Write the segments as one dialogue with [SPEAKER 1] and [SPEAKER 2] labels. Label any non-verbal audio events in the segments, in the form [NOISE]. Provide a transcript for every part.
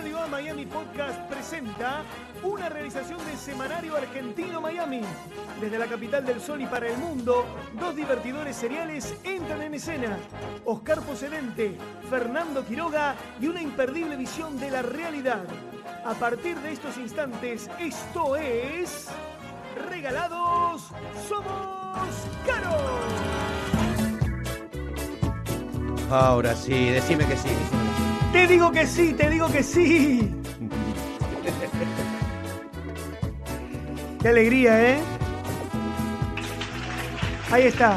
[SPEAKER 1] Radio A Miami Podcast presenta una realización de Semanario Argentino Miami. Desde la capital del sol y para el mundo, dos divertidores seriales entran en escena. Oscar Pocedente, Fernando Quiroga y una imperdible visión de la realidad. A partir de estos instantes, esto es... Regalados Somos Caros.
[SPEAKER 2] Ahora sí, decime que sí.
[SPEAKER 1] Te digo que sí, te digo que sí. Qué alegría, ¿eh? Ahí está.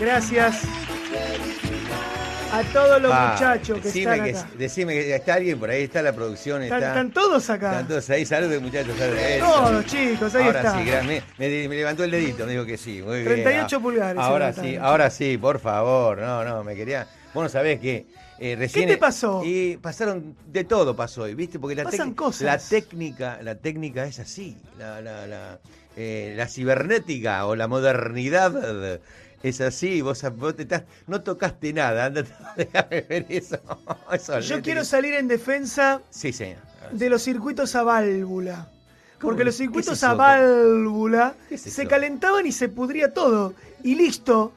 [SPEAKER 1] Gracias a todos los
[SPEAKER 2] Ah,
[SPEAKER 1] muchachos que están
[SPEAKER 2] que,
[SPEAKER 1] acá.
[SPEAKER 2] Decime que está alguien por ahí, está la producción.
[SPEAKER 1] Están,
[SPEAKER 2] Está,
[SPEAKER 1] están todos acá.
[SPEAKER 2] están todos ahí, saluden muchachos. saluden. Eso.
[SPEAKER 1] Todos, chicos, ahí
[SPEAKER 2] ahora
[SPEAKER 1] está.
[SPEAKER 2] sí, me, me- me levantó el dedito, me dijo que sí. Muy bien.
[SPEAKER 1] 38
[SPEAKER 2] Ah,
[SPEAKER 1] pulgares,
[SPEAKER 2] Ahora sí, ahora sí, por favor. No, no, me quería. Vos no sabés que eh, recién.
[SPEAKER 1] te pasó?
[SPEAKER 2] Y pasaron de todo pasó hoy, ¿viste? Porque la,
[SPEAKER 1] Pasan cosas.
[SPEAKER 2] la técnica, la técnica es así. La, la, la, eh, la cibernética o la modernidad es así. Vos, vos te estás- no tocaste nada. [LAUGHS] Andate, déjame ver eso. [LAUGHS] Eso,
[SPEAKER 1] Yo quiero salir en defensa
[SPEAKER 2] Sí, señor.
[SPEAKER 1] de los circuitos a válvula. Porque los
[SPEAKER 2] ¿Qué es
[SPEAKER 1] circuitos a válvula
[SPEAKER 2] ¿Qué es
[SPEAKER 1] se calentaban y se pudría todo. Y listo.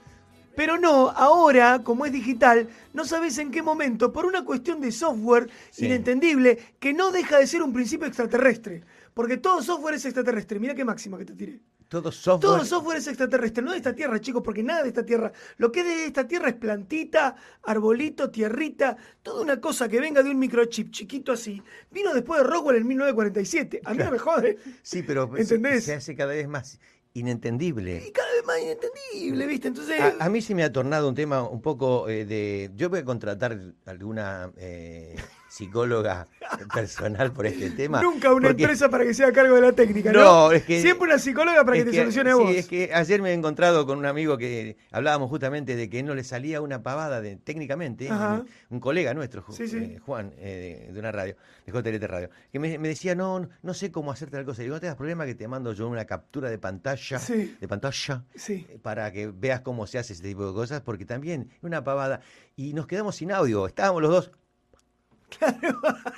[SPEAKER 1] Pero no, ahora, como es digital, no sabes en qué momento, por una cuestión de software
[SPEAKER 2] Sí.
[SPEAKER 1] inentendible, que no deja de ser un principio extraterrestre. Porque todo software es extraterrestre. Mira qué máxima que te tiré.
[SPEAKER 2] Todo software.
[SPEAKER 1] Todo software es extraterrestre, no de esta tierra, chicos, porque nada de esta tierra. Lo que es de esta tierra es plantita, arbolito, tierrita, toda una cosa que venga de un microchip chiquito así. Vino después de Rockwell en 1947. A mí no me jode.
[SPEAKER 2] Sí, pero se-
[SPEAKER 1] ¿Entendés?
[SPEAKER 2] se hace cada vez más inentendible.
[SPEAKER 1] Y cada vez más inentendible, ¿viste? Entonces.
[SPEAKER 2] A, a mí se me ha tornado un tema un poco eh, de... Yo voy a contratar alguna eh, psicóloga [LAUGHS] personal por este tema.
[SPEAKER 1] Nunca una
[SPEAKER 2] porque-
[SPEAKER 1] empresa para que sea a cargo de la técnica, ¿no?
[SPEAKER 2] No, es que-
[SPEAKER 1] Siempre una psicóloga para que te solucione a vos.
[SPEAKER 2] Sí, es que ayer me he encontrado con un amigo que hablábamos justamente de que no le salía una pavada de, técnicamente, un, un colega nuestro, Ju-
[SPEAKER 1] Sí, sí.
[SPEAKER 2] eh, Juan, eh, de, una radio, de JLT Radio, que me, me decía, no, no sé cómo hacer tal cosa. Y digo, no te das problema que te mando yo una captura de pantalla,
[SPEAKER 1] Sí.
[SPEAKER 2] de pantalla,
[SPEAKER 1] Sí.
[SPEAKER 2] eh, para que veas cómo se hace ese tipo de cosas, porque también es una pavada. Y nos quedamos sin audio, estábamos los dos [LAUGHS]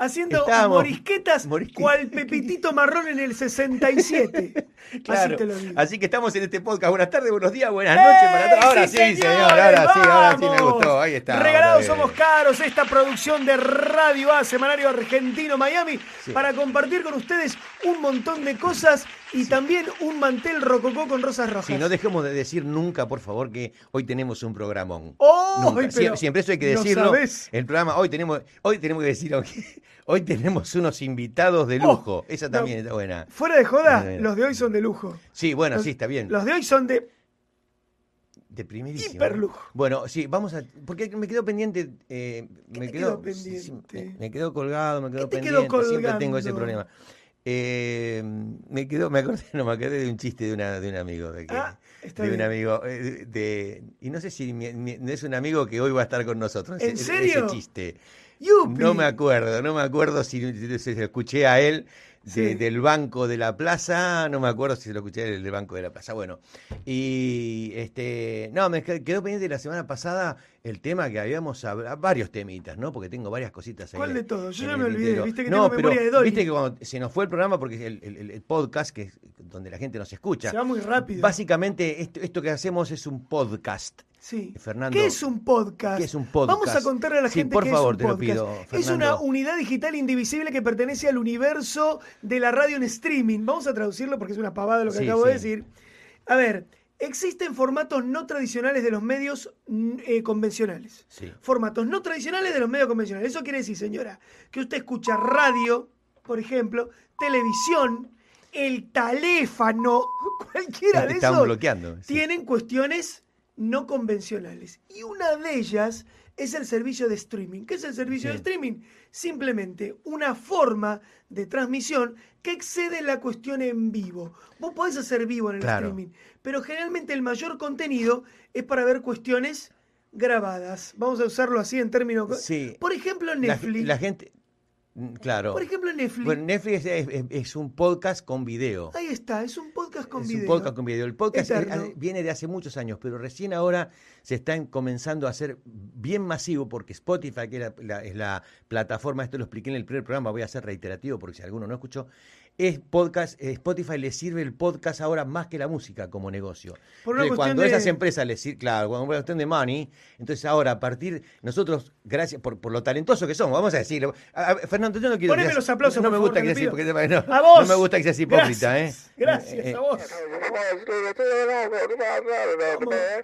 [SPEAKER 1] Haciendo
[SPEAKER 2] Estábamos-
[SPEAKER 1] morisquetas cual Pepitito Marrón en el 67. [LAUGHS]
[SPEAKER 2] Claro,
[SPEAKER 1] Así te lo digo.
[SPEAKER 2] así que estamos en este podcast. Buenas tardes, buenos días, buenas noches para todos. Ahora sí, señor, ahora sí, ahora sí me gustó. Ahí está.
[SPEAKER 1] Regalados somos caros, esta producción de Radio A, Semanario Argentino Miami,
[SPEAKER 2] Sí.
[SPEAKER 1] para compartir con ustedes un montón de cosas y también un mantel rococó con rosas rojas.
[SPEAKER 2] Sí, no dejemos de decir nunca, por favor, que hoy tenemos un programón.
[SPEAKER 1] ¡Oh!
[SPEAKER 2] Sie- Siempre eso hay que
[SPEAKER 1] ¿no
[SPEAKER 2] decirlo.
[SPEAKER 1] sabés?
[SPEAKER 2] El programa, hoy tenemos, hoy tenemos que decir, [LAUGHS] hoy tenemos unos invitados de
[SPEAKER 1] Oh,
[SPEAKER 2] lujo. Esa también
[SPEAKER 1] no.
[SPEAKER 2] está buena.
[SPEAKER 1] Fuera de joda,
[SPEAKER 2] Bueno.
[SPEAKER 1] los de hoy son de lujo.
[SPEAKER 2] Sí, bueno,
[SPEAKER 1] Los-
[SPEAKER 2] sí, está bien.
[SPEAKER 1] Los de hoy son de
[SPEAKER 2] De primerísimo.
[SPEAKER 1] hiperlujo.
[SPEAKER 2] Bueno, sí, vamos a. Porque me quedó pendiente. eh,
[SPEAKER 1] ¿Qué
[SPEAKER 2] me
[SPEAKER 1] te
[SPEAKER 2] quedó sí,
[SPEAKER 1] pendiente?
[SPEAKER 2] me, me quedó colgado, me quedó
[SPEAKER 1] te quedó
[SPEAKER 2] pendiente. Siempre tengo ese problema. Eh, me quedó, me acordé, [LAUGHS] no, me acordé de un chiste de, una, de un amigo. De, que-
[SPEAKER 1] Ah,
[SPEAKER 2] de un
[SPEAKER 1] bien.
[SPEAKER 2] amigo. eh, de, de- y no sé si mi- mi- es un amigo que hoy va a estar con nosotros.
[SPEAKER 1] ¿En
[SPEAKER 2] ese-
[SPEAKER 1] serio?
[SPEAKER 2] Ese chiste.
[SPEAKER 1] ¡Yupi!
[SPEAKER 2] No me acuerdo, no me acuerdo si, si- si lo escuché a él de- del banco de la plaza, no me acuerdo si lo escuché del banco de la plaza. Bueno, y este, no, me qued- quedó pendiente la semana pasada el tema que habíamos hablado, varios temitas, ¿no? Porque tengo varias cositas ahí.
[SPEAKER 1] ¿Cuál de todos? Yo ya me olvidé,
[SPEAKER 2] tintero.
[SPEAKER 1] viste que
[SPEAKER 2] no,
[SPEAKER 1] tengo
[SPEAKER 2] pero
[SPEAKER 1] memoria de Dolly.
[SPEAKER 2] viste que cuando se nos fue el programa, porque es el, el- el podcast que es donde la gente nos escucha.
[SPEAKER 1] Se va muy rápido.
[SPEAKER 2] Básicamente, esto, esto que hacemos es un podcast.
[SPEAKER 1] Sí.
[SPEAKER 2] Fernando,
[SPEAKER 1] ¿Qué es un podcast?
[SPEAKER 2] ¿qué es un podcast?
[SPEAKER 1] Vamos a contarle a la
[SPEAKER 2] Sí,
[SPEAKER 1] gente
[SPEAKER 2] por
[SPEAKER 1] qué
[SPEAKER 2] favor,
[SPEAKER 1] es
[SPEAKER 2] te
[SPEAKER 1] un
[SPEAKER 2] lo
[SPEAKER 1] podcast.
[SPEAKER 2] pido,
[SPEAKER 1] es una unidad digital indivisible que pertenece al universo de la radio en streaming. Vamos a traducirlo porque es una pavada lo que
[SPEAKER 2] Sí,
[SPEAKER 1] acabo de decir. A ver, existen formatos no tradicionales de los medios mm, eh, convencionales.
[SPEAKER 2] Sí.
[SPEAKER 1] Formatos no tradicionales de los medios convencionales. Eso quiere decir, señora, que usted escucha radio, por ejemplo, televisión, el teléfono, [LAUGHS] cualquiera de
[SPEAKER 2] Están
[SPEAKER 1] esos
[SPEAKER 2] bloqueando. sí.
[SPEAKER 1] tienen cuestiones no convencionales. Y una de ellas es el servicio de streaming. ¿Qué es el servicio
[SPEAKER 2] Sí.
[SPEAKER 1] de streaming? Simplemente una forma de transmisión que excede la cuestión en vivo. Vos podés hacer vivo en el
[SPEAKER 2] Claro.
[SPEAKER 1] streaming, pero generalmente el mayor contenido es para ver cuestiones grabadas. Vamos a usarlo así en términos...
[SPEAKER 2] Sí.
[SPEAKER 1] Por ejemplo,
[SPEAKER 2] La-
[SPEAKER 1] Netflix.
[SPEAKER 2] La, gente. Mm, Claro.
[SPEAKER 1] Por ejemplo, Netflix.
[SPEAKER 2] Bueno, Netflix es, es- es un podcast con video.
[SPEAKER 1] Ahí está, es un podcast con
[SPEAKER 2] es
[SPEAKER 1] video.
[SPEAKER 2] un podcast con video. El podcast
[SPEAKER 1] Eterno.
[SPEAKER 2] viene de hace muchos años, pero recién ahora se están comenzando a hacer bien masivo porque Spotify, que es la, la- es la plataforma, esto lo expliqué en el primer programa, voy a ser reiterativo porque si alguno no escuchó, es podcast, eh, Spotify le sirve el podcast ahora más que la música como negocio.
[SPEAKER 1] Por una
[SPEAKER 2] cuando
[SPEAKER 1] de-
[SPEAKER 2] esas empresas les sirven, claro, cuando cuestión de money, entonces ahora a partir, nosotros, gracias por, por lo talentoso que somos, vamos a decirlo. A- a- Fernando, yo no quiero
[SPEAKER 1] Poneme los aplausos,
[SPEAKER 2] no
[SPEAKER 1] por
[SPEAKER 2] me gusta que seas
[SPEAKER 1] pido.
[SPEAKER 2] hipócrita, no,
[SPEAKER 1] A vos.
[SPEAKER 2] no me gusta que seas hipócrita, ¿eh?
[SPEAKER 1] Gracias,
[SPEAKER 2] Eh,
[SPEAKER 1] a vos.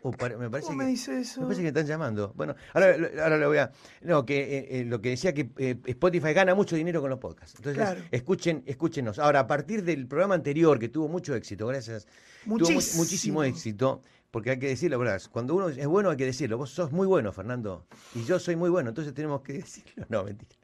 [SPEAKER 2] Oh, me parece
[SPEAKER 1] ¿Cómo
[SPEAKER 2] que,
[SPEAKER 1] me dice eso?
[SPEAKER 2] Me parece que me están llamando. Bueno, ahora, ahora lo voy a. No, que eh, eh, lo que decía que eh, Spotify gana mucho dinero con los podcasts. Entonces,
[SPEAKER 1] Claro.
[SPEAKER 2] escuchen, escúchenos. Ahora, a partir del programa anterior, que tuvo mucho éxito, gracias. tuvo mu-
[SPEAKER 1] Muchísimo.
[SPEAKER 2] muchísimo éxito. Porque hay que decirlo, ¿verdad? Cuando uno es bueno hay que decirlo. Vos sos muy bueno, Fernando. Y yo soy muy bueno, entonces tenemos que [LAUGHS] decirlo. No, mentira.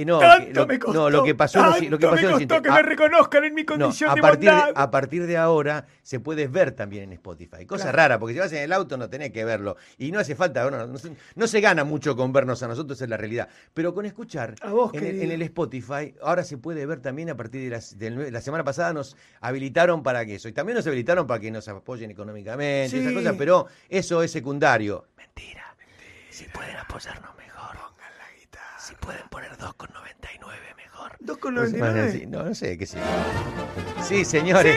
[SPEAKER 2] Eh, no,
[SPEAKER 1] Tanto
[SPEAKER 2] lo,
[SPEAKER 1] me costó,
[SPEAKER 2] no, lo que pasó, es lo que
[SPEAKER 1] tanto
[SPEAKER 2] pasó
[SPEAKER 1] me costó que
[SPEAKER 2] Ah,
[SPEAKER 1] me reconozcan en mi
[SPEAKER 2] no,
[SPEAKER 1] condición
[SPEAKER 2] a
[SPEAKER 1] de
[SPEAKER 2] partir de, a partir de ahora se puede ver también en Spotify. Cosa
[SPEAKER 1] Claro.
[SPEAKER 2] rara, porque si vas en el auto no tenés que verlo. Y no hace falta, bueno, no, se, no se gana mucho con vernos a nosotros, es la realidad. Pero con escuchar
[SPEAKER 1] A vos,
[SPEAKER 2] en, el,
[SPEAKER 1] querido.
[SPEAKER 2] en el Spotify, ahora se puede ver también a partir de las, la semana pasada nos habilitaron para que eso. Y también nos habilitaron para que nos apoyen económicamente,
[SPEAKER 1] Sí.
[SPEAKER 2] esas cosas, pero eso es secundario. Mentira. Si pueden apoyarnos mejor. Pongan la guitarra. Si pueden poner 2,99 mejor.
[SPEAKER 1] 2,99.
[SPEAKER 2] Sí, No, no sé, qué sé. Sí, señores.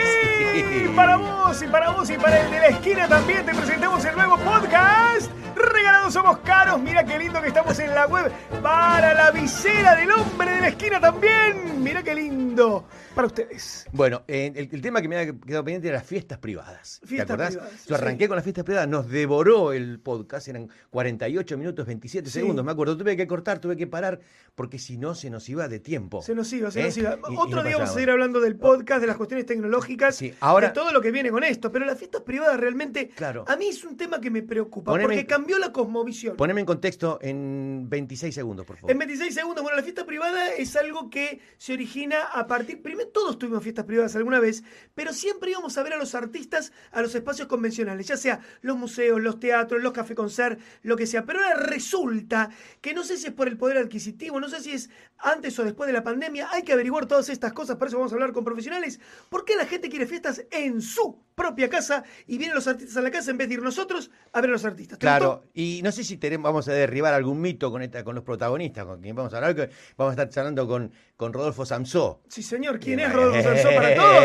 [SPEAKER 1] Sí, para vos y para vos y para el de la esquina también te presentamos el nuevo podcast. Regalados somos caros. Mira qué lindo que estamos en la web. Para la visera del hombre de la esquina también. Mira qué lindo. Para ustedes.
[SPEAKER 2] Bueno, eh, el, el tema que me había quedado pendiente era las fiestas privadas. ¿Te
[SPEAKER 1] Fiestas
[SPEAKER 2] acordás?
[SPEAKER 1] privadas,
[SPEAKER 2] Yo arranqué
[SPEAKER 1] sí.
[SPEAKER 2] con las fiestas privadas, nos devoró el podcast, eran 48 minutos 27
[SPEAKER 1] Sí.
[SPEAKER 2] segundos, me acuerdo. Tuve que cortar, tuve que parar, porque si no se nos iba de tiempo.
[SPEAKER 1] Se nos iba, se
[SPEAKER 2] ¿Eh?
[SPEAKER 1] nos iba.
[SPEAKER 2] Y- y
[SPEAKER 1] Otro
[SPEAKER 2] no
[SPEAKER 1] día vamos a seguir hablando del podcast, de las cuestiones tecnológicas,
[SPEAKER 2] Sí, ahora-
[SPEAKER 1] de todo lo que viene con esto. Pero las fiestas privadas realmente,
[SPEAKER 2] Claro.
[SPEAKER 1] a mí es un tema que me preocupa,
[SPEAKER 2] Poneme-
[SPEAKER 1] porque cambió la cosmovisión.
[SPEAKER 2] Poneme en contexto en 26 segundos, por favor.
[SPEAKER 1] En 26 segundos, bueno, la fiesta privada es algo que se origina a partir, primero todos tuvimos fiestas privadas alguna vez, pero siempre íbamos a ver a los artistas a los espacios convencionales, ya sea los museos, los teatros, los café concert, lo que sea. Pero ahora resulta que no sé si es por el poder adquisitivo, no sé si es antes o después de la pandemia, hay que averiguar todas estas cosas, por eso vamos a hablar con profesionales, ¿por qué la gente quiere fiestas en su propia casa y vienen los artistas a la casa en vez de ir nosotros a ver a los artistas? ¿Te
[SPEAKER 2] Claro,
[SPEAKER 1] gustó?
[SPEAKER 2] y no sé si tenemos, vamos a derribar algún mito con esta, con los protagonistas, con quien vamos a hablar, que vamos a estar charlando con, con Rodolfo Samsó.
[SPEAKER 1] Sí, señor, ¿quién
[SPEAKER 2] Eh,
[SPEAKER 1] es Rodolfo Sansó para todos?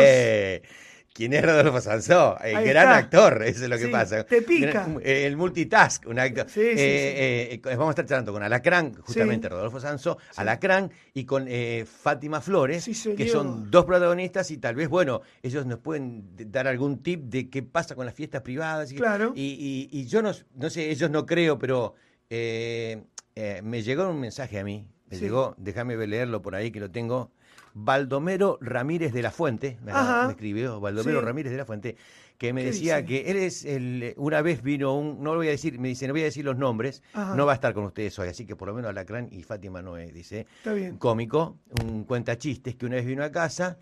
[SPEAKER 2] ¿Quién es Rodolfo Sansó? El
[SPEAKER 1] Ahí
[SPEAKER 2] gran
[SPEAKER 1] está.
[SPEAKER 2] actor, eso es lo que
[SPEAKER 1] Sí,
[SPEAKER 2] pasa.
[SPEAKER 1] te pica.
[SPEAKER 2] Eh, El multitask, un actor.
[SPEAKER 1] Sí, sí,
[SPEAKER 2] Eh, eh, vamos a estar charlando con Alacrán, justamente. Rodolfo Sansó, Alacrán y con eh, Fátima Flores, que son dos protagonistas y tal vez, bueno, ellos nos pueden dar algún tip de qué pasa con las fiestas privadas. Y,
[SPEAKER 1] Claro.
[SPEAKER 2] Y, y- y yo no, no sé, ellos no creo, pero me llegó un mensaje a mí, me llegó, déjame leerlo por ahí que lo tengo. Baldomero Ramírez de la Fuente, me, escribió Baldomero
[SPEAKER 1] Sí.
[SPEAKER 2] Ramírez de la Fuente, que me
[SPEAKER 1] ¿Qué
[SPEAKER 2] decía
[SPEAKER 1] dice?
[SPEAKER 2] que él es el, una vez vino un, no lo voy a decir, me dice, no voy a decir los nombres,
[SPEAKER 1] Ajá.
[SPEAKER 2] no va a estar con ustedes hoy, así que por lo menos Alacrán y Fátima no es, dice,
[SPEAKER 1] Está bien.
[SPEAKER 2] cómico, un cuenta chistes que una vez vino a casa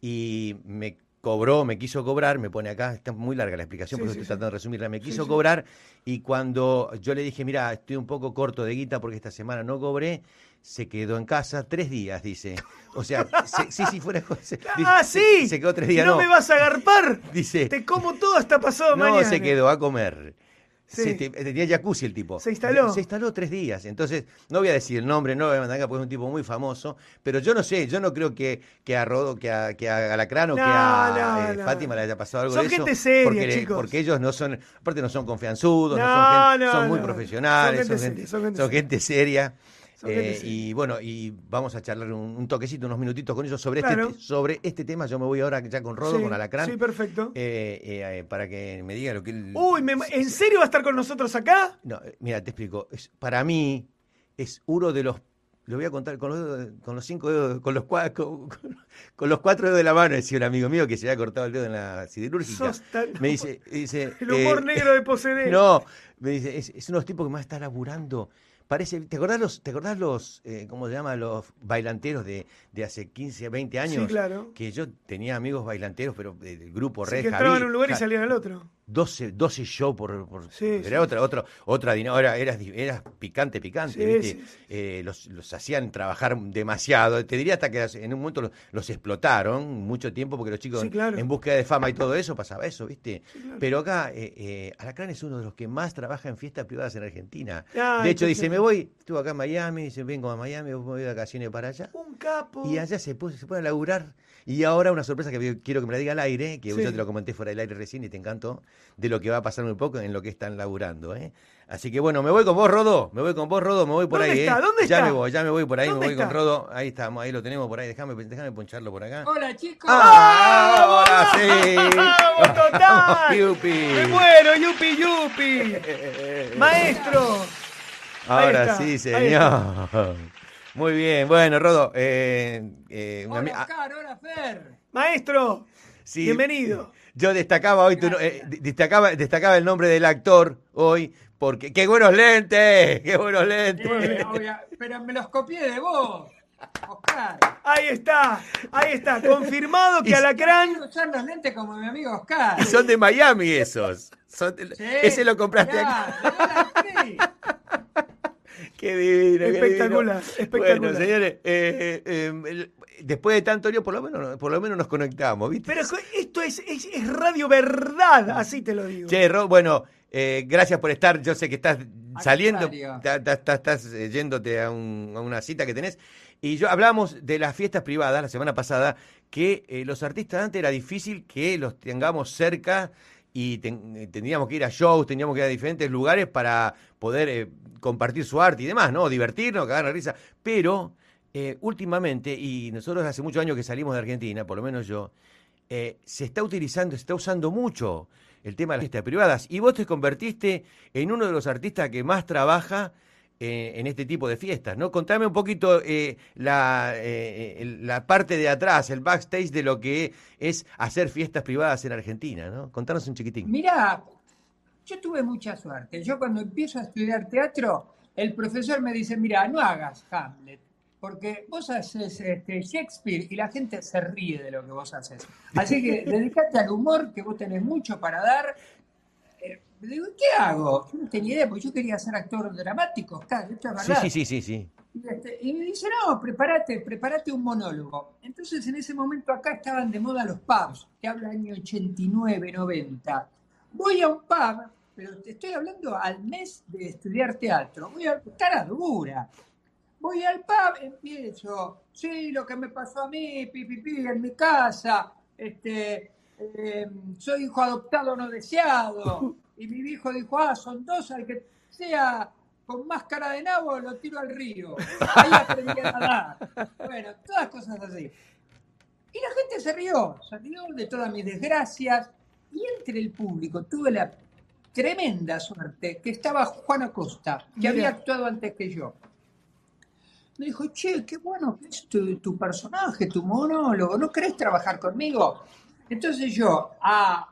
[SPEAKER 2] y me cobró, me quiso cobrar, me pone acá, está muy larga la explicación,
[SPEAKER 1] Sí,
[SPEAKER 2] porque
[SPEAKER 1] sí,
[SPEAKER 2] estoy
[SPEAKER 1] sí.
[SPEAKER 2] tratando de resumirla, me quiso cobrar y cuando yo le dije, mira, estoy un poco corto de guita porque esta semana no cobré, se quedó en casa tres días, dice. O sea, [LAUGHS] se- sí, sí, fuera
[SPEAKER 1] ¡Ah, sí!
[SPEAKER 2] Se, quedó tres días,
[SPEAKER 1] no,
[SPEAKER 2] no.
[SPEAKER 1] me vas a agarpar. [LAUGHS]
[SPEAKER 2] Dice,
[SPEAKER 1] Te como todo hasta pasado
[SPEAKER 2] no,
[SPEAKER 1] mañana.
[SPEAKER 2] se quedó a comer.
[SPEAKER 1] Sí.
[SPEAKER 2] Se- te- tenía jacuzzi el tipo.
[SPEAKER 1] ¿Se instaló?
[SPEAKER 2] Se instaló tres días. Entonces, no voy a decir el nombre, no voy a mandar acá porque es un tipo muy famoso. Pero yo no sé, yo no creo que, que a Rodo, que a, que a Alacrán o que
[SPEAKER 1] No,
[SPEAKER 2] a
[SPEAKER 1] no,
[SPEAKER 2] eh,
[SPEAKER 1] no.
[SPEAKER 2] Fátima le haya pasado algo
[SPEAKER 1] Son
[SPEAKER 2] de eso.
[SPEAKER 1] gente seria,
[SPEAKER 2] porque,
[SPEAKER 1] chicos.
[SPEAKER 2] porque ellos no son, aparte no son confianzudos, no,
[SPEAKER 1] No,
[SPEAKER 2] son, gente-
[SPEAKER 1] no,
[SPEAKER 2] son muy
[SPEAKER 1] no.
[SPEAKER 2] profesionales,
[SPEAKER 1] gente son gente
[SPEAKER 2] son gente seria. Eh, y bueno, y vamos a charlar un, un toquecito, unos minutitos con ellos sobre,
[SPEAKER 1] Claro.
[SPEAKER 2] este, sobre este tema. Yo me voy ahora ya con Rodo,
[SPEAKER 1] Sí,
[SPEAKER 2] con Alacrán.
[SPEAKER 1] Sí, perfecto.
[SPEAKER 2] eh, eh, para que me diga lo que él...
[SPEAKER 1] Uy, me- ¿en serio va a estar con nosotros acá?
[SPEAKER 2] No, mira, te explico. Es, para mí es uno de los. Lo voy a contar con los, con los cinco dedos, con los, cua- con, los cuatro dedos de la mano, decía un amigo mío que se había cortado el dedo en la siderúrgica.
[SPEAKER 1] Tan-
[SPEAKER 2] Me dice, [LAUGHS] dice
[SPEAKER 1] El humor negro de Posede. [LAUGHS]
[SPEAKER 2] No, me dice, es, es uno de los tipos que más está laburando. Parece, ¿te acordás los, te acordás los, eh, cómo se llama, los bailanteros de, de hace 15, 20 años?
[SPEAKER 1] Sí, claro.
[SPEAKER 2] Que yo tenía amigos bailanteros, pero del grupo
[SPEAKER 1] Sí,
[SPEAKER 2] Red
[SPEAKER 1] que entraban en un lugar y salían al otro.
[SPEAKER 2] 12, 12 shows por, por-
[SPEAKER 1] Sí,
[SPEAKER 2] era
[SPEAKER 1] sí.
[SPEAKER 2] otra otra otra dinámica, era, era, era picante picante
[SPEAKER 1] Sí,
[SPEAKER 2] ¿viste?
[SPEAKER 1] sí, sí.
[SPEAKER 2] Eh, los, los hacían trabajar demasiado te diría hasta que en un momento los, los explotaron mucho tiempo porque los chicos
[SPEAKER 1] Sí, claro.
[SPEAKER 2] en búsqueda de fama y todo eso pasaba eso viste
[SPEAKER 1] Sí, claro.
[SPEAKER 2] pero acá eh, eh, Alacrán es uno de los que más trabaja en fiestas privadas en Argentina de hecho dice me voy estuvo acá en Miami dice vengo a Miami voy de vacaciones para allá
[SPEAKER 1] Un capo.
[SPEAKER 2] y allá se, puso, se pone a laburar. Y ahora una sorpresa que quiero que me la diga al aire, que
[SPEAKER 1] Sí.
[SPEAKER 2] yo te lo comenté fuera del aire recién y te encantó, de lo que va a pasar muy poco en lo que están laburando. ¿eh? Así que bueno, me voy con vos, Rodo. Me voy con vos, Rodo. Me voy por
[SPEAKER 1] ¿Dónde
[SPEAKER 2] ahí.
[SPEAKER 1] está?
[SPEAKER 2] ¿eh?
[SPEAKER 1] ¿Dónde
[SPEAKER 2] ya
[SPEAKER 1] está?
[SPEAKER 2] me voy, ya me voy por ahí. Me
[SPEAKER 1] ¿Dónde
[SPEAKER 2] voy con? Rodo. Ahí estamos, ahí lo tenemos por ahí. Déjame, déjame poncharlo por acá.
[SPEAKER 3] Hola chicos.
[SPEAKER 2] ¡Ah! Ahora sí.
[SPEAKER 1] ¡Vamos, total! [LAUGHS]
[SPEAKER 2] Yupi.
[SPEAKER 1] ¡Me muero, yupi, yupi! [LAUGHS] ¡Maestro!
[SPEAKER 2] Ahora
[SPEAKER 1] está,
[SPEAKER 2] sí,
[SPEAKER 1] ahí
[SPEAKER 2] señor. Muy bien. Bueno, Rodo. eh, eh, una ami-
[SPEAKER 3] Hola
[SPEAKER 2] ah,
[SPEAKER 3] Oscar, hola Fer.
[SPEAKER 1] maestro,
[SPEAKER 2] sí.
[SPEAKER 1] bienvenido.
[SPEAKER 2] Yo destacaba hoy, tu no- eh, destacaba, destacaba el nombre del actor hoy, porque ¡qué buenos lentes! ¡Qué buenos lentes!
[SPEAKER 3] Obvia- pero me los copié de vos, Oscar.
[SPEAKER 1] Ahí está, ahí está, confirmado que
[SPEAKER 2] Y-
[SPEAKER 1] Alacrán...
[SPEAKER 3] Quiero usar los lentes como mi amigo Oscar.
[SPEAKER 2] Y son de Miami esos. Son de-
[SPEAKER 3] Sí,
[SPEAKER 2] ese lo compraste
[SPEAKER 3] mirá,
[SPEAKER 2] acá. Qué divino, qué
[SPEAKER 1] Espectacular,
[SPEAKER 2] divino.
[SPEAKER 1] espectacular.
[SPEAKER 2] Bueno, señores, eh, eh, el- después de tanto lío, por lo menos, por lo menos nos conectamos, ¿viste?
[SPEAKER 1] Pero esto es, es, es radio verdad, así te lo digo.
[SPEAKER 2] Che, Ro, bueno, eh, gracias por estar. Yo sé que estás saliendo,
[SPEAKER 3] contrario.
[SPEAKER 2] ta- ta- ta- estás yéndote a, un- a una cita que tenés. Y yo hablamos de las fiestas privadas la semana pasada, que eh, los artistas antes era difícil que los tengamos cerca y eh, tendríamos que ir a shows, teníamos que ir a diferentes lugares para poder eh, compartir su arte y demás, ¿no? Divertirnos, cagar la risa. Pero eh, últimamente, y nosotros hace muchos años que salimos de Argentina, por lo menos yo, se está utilizando, se está usando mucho el tema de las fiestas privadas. Y vos te convertiste en uno de los artistas que más trabaja eh, en este tipo de fiestas, ¿no? Contame un poquito eh, la, eh, la parte de atrás, el backstage de lo que es hacer fiestas privadas en Argentina, ¿no? Contanos un chiquitín.
[SPEAKER 3] Mirá, yo tuve mucha suerte. Yo cuando empiezo a estudiar teatro, el profesor me dice, mira, no hagas Hamlet, porque vos haces este, Shakespeare y la gente se ríe de lo que vos haces. Así que dedicate al humor, que vos tenés mucho para dar. Le digo, ¿qué hago? Yo no tenía idea, porque yo quería ser actor dramático, claro, esto es verdad.
[SPEAKER 2] sí, sí, sí, sí.
[SPEAKER 3] Y, este, y me dice, no, prepárate, prepárate un monólogo. Entonces, en ese momento acá estaban de moda los pubs, que habla año 89, 90. Voy a un pub, pero te estoy hablando al mes de estudiar teatro. Voy a cara dura. Voy al pub, empiezo, sí, lo que me pasó a mí, pi, pi, pi, en mi casa, este, eh, soy hijo adoptado no deseado, [LAUGHS] y mi hijo dijo, ah, son dos, al que sea con máscara de nabo lo tiro al río. Ahí aprendí a nadar. Bueno, todas cosas así. Y la gente se rió, se rió de todas mis desgracias, y entre el público tuve la tremenda suerte que estaba Juan Acosta, que
[SPEAKER 1] Mira.
[SPEAKER 3] había actuado antes que yo. Me dijo, che, qué bueno que es tu, tu personaje, tu monólogo, ¿no querés trabajar conmigo? Entonces yo, a-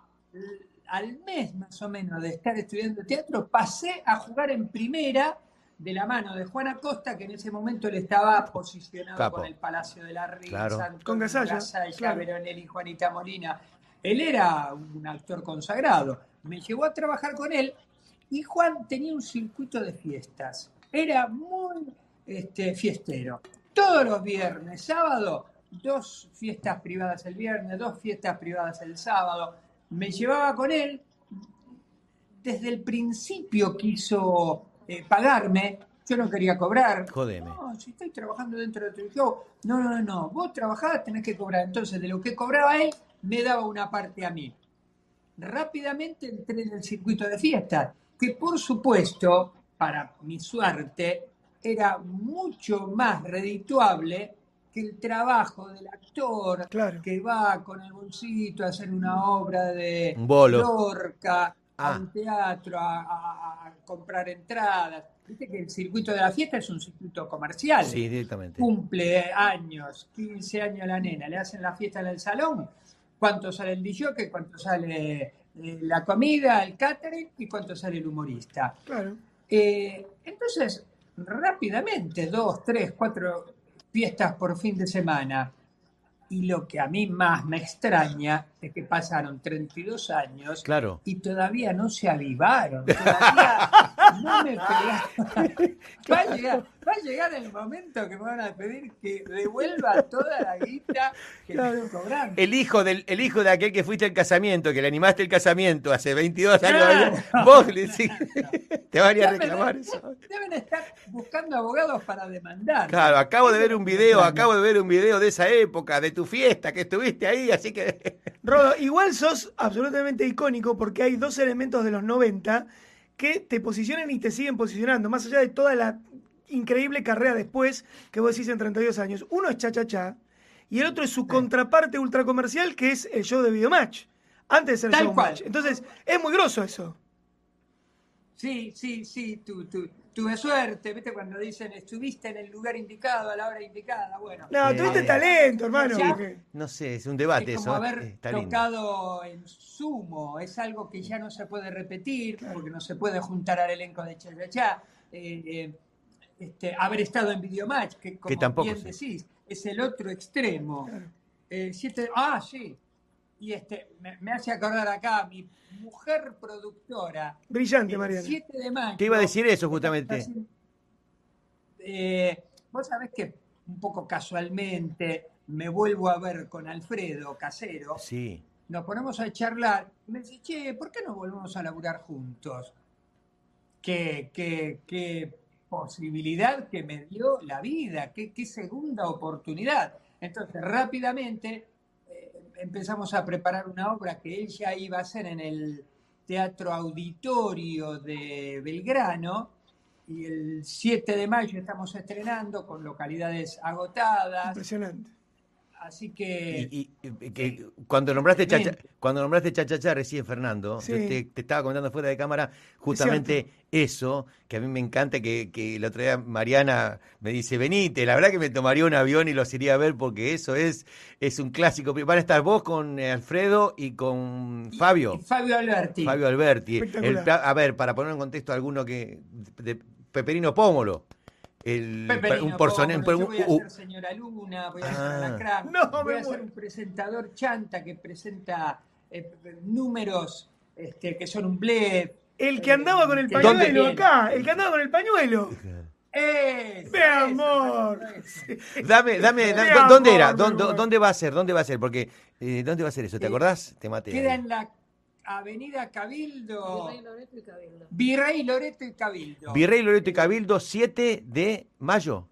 [SPEAKER 3] al mes más o menos de estar estudiando teatro, pasé a jugar en primera de la mano de Juan Acosta, que en ese momento él estaba posicionado
[SPEAKER 2] Capo.
[SPEAKER 3] con el Palacio de la Risa,
[SPEAKER 2] Claro.
[SPEAKER 3] Antonio
[SPEAKER 1] Con Gasalla, claro.
[SPEAKER 3] Veronelli, Juanita Molina. Él era un actor consagrado. Me llevó a trabajar con él y Juan tenía un circuito de fiestas. Era muy este, fiestero. Todos los viernes, sábado, dos fiestas privadas el viernes, dos fiestas privadas el sábado. Me llevaba con él. Desde el principio quiso eh, pagarme. Yo no quería cobrar.
[SPEAKER 2] Jodeme.
[SPEAKER 3] No, si estoy trabajando dentro de tu show. No, no, no. Vos trabajás, tenés que cobrar. Entonces, de lo que cobraba él, me daba una parte a mí. Rápidamente entré en el circuito de fiestas, que por supuesto, para mi suerte, era mucho más redituable que el trabajo del actor
[SPEAKER 1] Claro.
[SPEAKER 3] que va con el bolsito a hacer una obra de
[SPEAKER 2] Un bolo.
[SPEAKER 3] Lorca, a
[SPEAKER 2] Ah.
[SPEAKER 3] un teatro, a, a- a comprar entradas. Viste que el circuito de la fiesta es un circuito comercial.
[SPEAKER 2] Sí, directamente.
[SPEAKER 3] Cumple años, 15 años la nena, le hacen la fiesta en el salón. ¿Cuánto sale el DJ? ¿Cuánto sale eh, la comida, el catering? ¿Y cuánto sale el humorista?
[SPEAKER 1] Claro.
[SPEAKER 3] Eh, entonces, rápidamente, dos, tres, cuatro fiestas por fin de semana. Y lo que a mí más me extraña es que pasaron 32 años
[SPEAKER 2] Claro.
[SPEAKER 3] y todavía no se avivaron. Todavía no me. [LAUGHS] Va a, llegar, va a llegar el momento que me van a pedir que devuelva toda la guita que
[SPEAKER 1] Claro.
[SPEAKER 3] estoy cobrando.
[SPEAKER 2] El hijo, del, el hijo de aquel que fuiste al casamiento, que le animaste el casamiento hace 22 años, vos le decís, [LAUGHS] te van a ir a
[SPEAKER 3] Deben-
[SPEAKER 2] reclamar eso.
[SPEAKER 3] Deben estar buscando abogados para demandar.
[SPEAKER 2] Claro, acabo de ver un video, acabo de ver un video de esa época, de tu fiesta, que estuviste ahí, así que...
[SPEAKER 1] Rodo, igual sos absolutamente icónico porque hay dos elementos de los 90 que te posicionan y te siguen posicionando, más allá de toda la increíble carrera después que vos decís en 32 años. Uno es Cha Cha Cha y el otro es su contraparte ultracomercial que es el show de Videomatch, antes de ser
[SPEAKER 3] Tal
[SPEAKER 1] Showmatch.
[SPEAKER 3] cual.
[SPEAKER 1] Entonces, es muy grosso eso.
[SPEAKER 3] Sí, sí, sí, tu, tu- tuve suerte, ¿viste? Cuando dicen estuviste en el lugar indicado a la hora indicada, bueno.
[SPEAKER 1] No, tuviste talento, hermano.
[SPEAKER 3] Ya.
[SPEAKER 2] No sé, es un debate
[SPEAKER 3] es como
[SPEAKER 2] eso.
[SPEAKER 3] haber
[SPEAKER 2] Está lindo.
[SPEAKER 3] tocado en sumo, es algo que ya no se puede repetir, porque no se puede juntar al elenco de Chayachá. Eh, eh, este, haber estado en Videomatch, que como
[SPEAKER 2] tampoco
[SPEAKER 3] bien
[SPEAKER 2] sé.
[SPEAKER 3] decís, es el otro extremo. Eh, siete- ah, sí. Y este, me, me hace acordar acá, mi mujer productora,
[SPEAKER 1] Brillante,
[SPEAKER 3] el
[SPEAKER 1] Mariana.
[SPEAKER 3] 7 de mayo.
[SPEAKER 2] Te iba a decir eso justamente.
[SPEAKER 3] Eh, vos sabés que un poco casualmente me vuelvo a ver con Alfredo Casero,
[SPEAKER 2] Sí.
[SPEAKER 3] nos ponemos a charlar, me dice, che, ¿por qué no volvemos a laburar juntos? Qué, qué, qué posibilidad que me dio la vida, qué, qué segunda oportunidad. Entonces, rápidamente empezamos a preparar una obra que él ya iba a hacer en el Teatro Auditorio de Belgrano, y el 7 de mayo estamos estrenando con localidades agotadas,
[SPEAKER 1] Impresionante.
[SPEAKER 3] Así que...
[SPEAKER 2] Y, y- cuando nombraste Chacha, cuando nombraste Chachachá recién, Fernando,
[SPEAKER 1] Sí.
[SPEAKER 2] yo te, te estaba comentando fuera de cámara justamente eso, que a mí me encanta, que, que el otro día Mariana me dice, venite, la verdad que me tomaría un avión y los iría a ver porque eso es, es un clásico. Van a estar vos con eh, Alfredo y con Fabio.
[SPEAKER 3] y Fabio Alberti.
[SPEAKER 2] Fabio Alberti. El a ver, para poner en contexto a alguno que. de Peperino Pómolo. El,
[SPEAKER 3] Peperino,
[SPEAKER 2] un
[SPEAKER 3] Pómolo, yo
[SPEAKER 2] un-
[SPEAKER 3] voy a
[SPEAKER 2] uh,
[SPEAKER 3] ser señora Luna, voy a ser
[SPEAKER 2] Ah.
[SPEAKER 1] No,
[SPEAKER 3] voy
[SPEAKER 1] me
[SPEAKER 3] a ser un presentador chanta que presenta eh, números este, que son un bled.
[SPEAKER 1] El que andaba con el pañuelo acá, el que andaba con el pañuelo.
[SPEAKER 3] Eso,
[SPEAKER 1] ¡Mi
[SPEAKER 3] eso,
[SPEAKER 1] amor!
[SPEAKER 2] Dame, dame,
[SPEAKER 1] amor,
[SPEAKER 2] ¿dónde era? ¿Dónde, dónde va a ser? ¿Dónde va a ser? Porque, eh, ¿dónde va a ser eso? ¿Te
[SPEAKER 3] Eh,
[SPEAKER 2] acordás? Te maté.
[SPEAKER 3] Queda
[SPEAKER 2] ahí.
[SPEAKER 3] en la avenida Cabildo,
[SPEAKER 4] Virrey Loreto y Cabildo.
[SPEAKER 3] Virrey Loreto y Cabildo.
[SPEAKER 2] Virrey Loreto y Cabildo, 7 de mayo.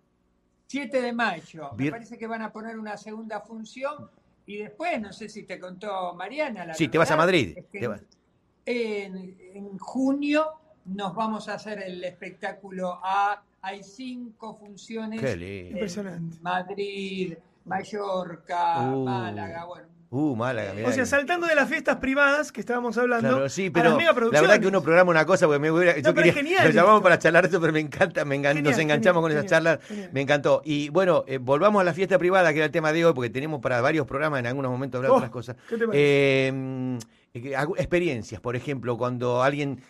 [SPEAKER 3] 7 de mayo. Me parece que van a poner una segunda función y después, no sé si te contó Mariana. La
[SPEAKER 2] Sí, te vas a Madrid,
[SPEAKER 3] es que
[SPEAKER 2] te vas.
[SPEAKER 3] En, en junio nos vamos a hacer el espectáculo A. Hay cinco funciones.
[SPEAKER 2] Qué lindo.
[SPEAKER 3] en
[SPEAKER 1] Impresionante.
[SPEAKER 3] Madrid, Mallorca,
[SPEAKER 2] Uh.
[SPEAKER 3] Málaga, bueno.
[SPEAKER 2] Uh, Málaga, mirá
[SPEAKER 1] O sea, saltando de las fiestas privadas que estábamos hablando,
[SPEAKER 2] Claro, sí,
[SPEAKER 1] a las
[SPEAKER 2] pero la
[SPEAKER 1] megaproducciones.
[SPEAKER 2] verdad que uno programa una cosa porque me hubiera, yo
[SPEAKER 1] pero
[SPEAKER 2] quería,
[SPEAKER 1] es genial [LAUGHS]
[SPEAKER 2] lo llamamos para charlar esto, pero me encanta, me engan- nos enganchamos
[SPEAKER 1] genial,
[SPEAKER 2] con esas charlas, me encantó. Y bueno, eh, volvamos a la fiesta privada, que era el tema de hoy, porque tenemos para varios programas en algunos momentos hablar de
[SPEAKER 1] Oh,
[SPEAKER 2] otras cosas.
[SPEAKER 1] ¿qué te parece?
[SPEAKER 2] Eh, experiencias, por ejemplo, cuando alguien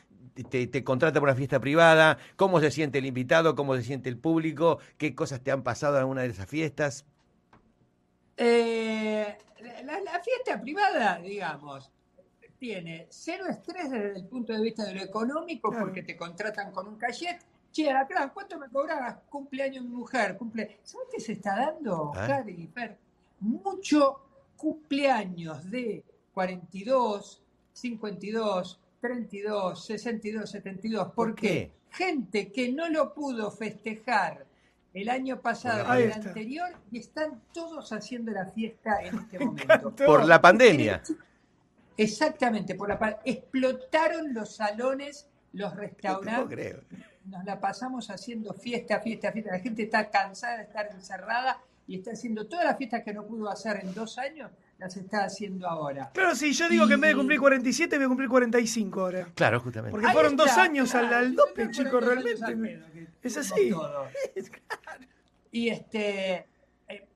[SPEAKER 2] te, te contrata para una fiesta privada, cómo se siente el invitado, cómo se siente el público, qué cosas te han pasado en alguna de esas fiestas.
[SPEAKER 3] Eh, la, la fiesta privada, digamos, tiene cero estrés desde el punto de vista de lo económico
[SPEAKER 1] Claro.
[SPEAKER 3] porque te contratan con un cachet. Che, Alacrán, ¿cuánto me cobrabas? Cumpleaños de mi mujer. Cumple... ¿Sabes qué se está dando. Oscar y Fer? Mucho cumpleaños de 42, 52, 32, 62, 72. ¿Por,
[SPEAKER 2] ¿Por
[SPEAKER 3] qué? Gente que no lo pudo festejar el año pasado
[SPEAKER 2] Ahí
[SPEAKER 3] y el
[SPEAKER 1] está.
[SPEAKER 3] anterior y están todos haciendo la fiesta en este [LAUGHS] momento.
[SPEAKER 2] Por la pandemia.
[SPEAKER 3] Exactamente, por la explotaron los salones, los
[SPEAKER 2] No
[SPEAKER 3] restaurantes,
[SPEAKER 2] creo.
[SPEAKER 3] nos la pasamos haciendo fiesta, fiesta, fiesta. La gente está cansada de estar encerrada y está haciendo todas las fiestas que no pudo hacer en dos años, las está haciendo ahora.
[SPEAKER 1] Claro, sí, yo digo que en vez de cumplir 47, voy a cumplir 45 ahora.
[SPEAKER 2] Claro, justamente.
[SPEAKER 1] Porque
[SPEAKER 3] Ahí
[SPEAKER 1] fueron dos años al,
[SPEAKER 3] claro,
[SPEAKER 1] al
[SPEAKER 3] fueron
[SPEAKER 1] chicos,
[SPEAKER 3] años
[SPEAKER 1] realmente. Es así. [LAUGHS]
[SPEAKER 3] Y este eh,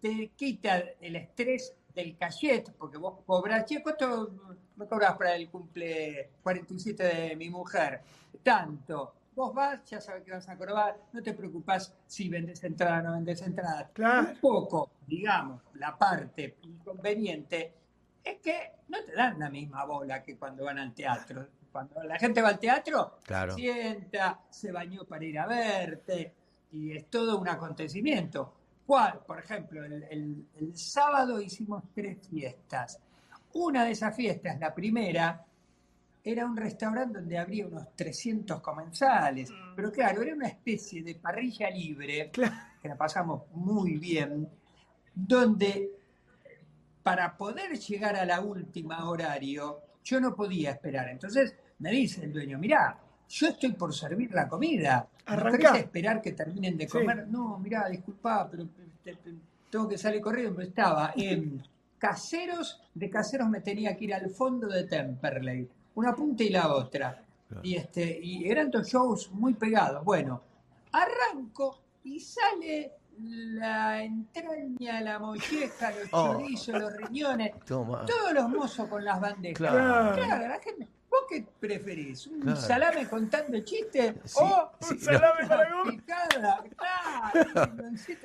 [SPEAKER 3] te quita el estrés del cachet, porque vos cobras, che, ¿cuánto me cobras para el cumple 47 de mi mujer? Tanto. Vos vas, ya sabes que vas a probar, no te preocupás si vendes entrada o no vendes entrada.
[SPEAKER 1] Claro.
[SPEAKER 3] Un poco, digamos, la parte inconveniente es que no te dan la misma bola que cuando van al teatro. Cuando la gente va al teatro,
[SPEAKER 2] Claro.
[SPEAKER 3] se sienta, se bañó para ir a verte, y es todo un acontecimiento. ¿Cuál? Por ejemplo, el, el- el sábado hicimos tres fiestas. Una de esas fiestas, la primera, era un restaurante donde habría unos 300 comensales. Pero claro, era una especie de parrilla libre,
[SPEAKER 1] Claro.
[SPEAKER 3] que la pasamos muy bien, donde para poder llegar a la última horario, yo no podía esperar. Entonces me dice el dueño, mirá, yo estoy por servir la comida. ¿No
[SPEAKER 1] Arrancá.
[SPEAKER 3] querés esperar que terminen de
[SPEAKER 1] Sí.
[SPEAKER 3] comer? No, mirá, disculpa, pero te- te- tengo que salir corriendo. Pero estaba en caseros, de caseros me tenía que ir al fondo de Temperley, una punta y la otra.
[SPEAKER 2] Claro.
[SPEAKER 3] Y, este, y eran dos shows muy pegados. Bueno, arranco y sale la entraña, la molleja, los
[SPEAKER 2] Oh.
[SPEAKER 3] chorizos, los riñones,
[SPEAKER 2] Toma.
[SPEAKER 3] todos los mozos con las bandejas.
[SPEAKER 2] Claro.
[SPEAKER 3] Claro, la gente. ¿Vos qué preferís? ¿Un
[SPEAKER 2] Claro.
[SPEAKER 3] salame contando chistes?
[SPEAKER 2] Sí,
[SPEAKER 3] ¿O
[SPEAKER 2] sí,
[SPEAKER 1] Un salame
[SPEAKER 2] no.
[SPEAKER 1] para comer.
[SPEAKER 3] picada? Claro,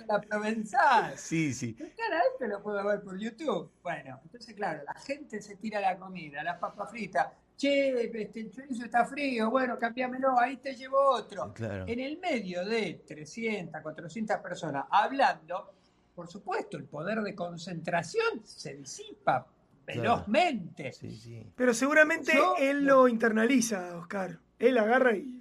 [SPEAKER 3] la provenzal.
[SPEAKER 2] Sí, sí.
[SPEAKER 3] Claro, esto lo puedo ver por YouTube. Bueno, entonces, claro, la gente se tira la comida, las papas fritas. Che, este, el chorizo está frío, bueno, cámbiamelo, ahí te llevo otro.
[SPEAKER 2] Claro.
[SPEAKER 3] En el medio de 300, 400 personas hablando, por supuesto, el poder de concentración se disipa velozmente.
[SPEAKER 2] Sí, sí.
[SPEAKER 1] Pero seguramente
[SPEAKER 3] Yo-
[SPEAKER 1] él lo internaliza, Oscar. Él agarra y.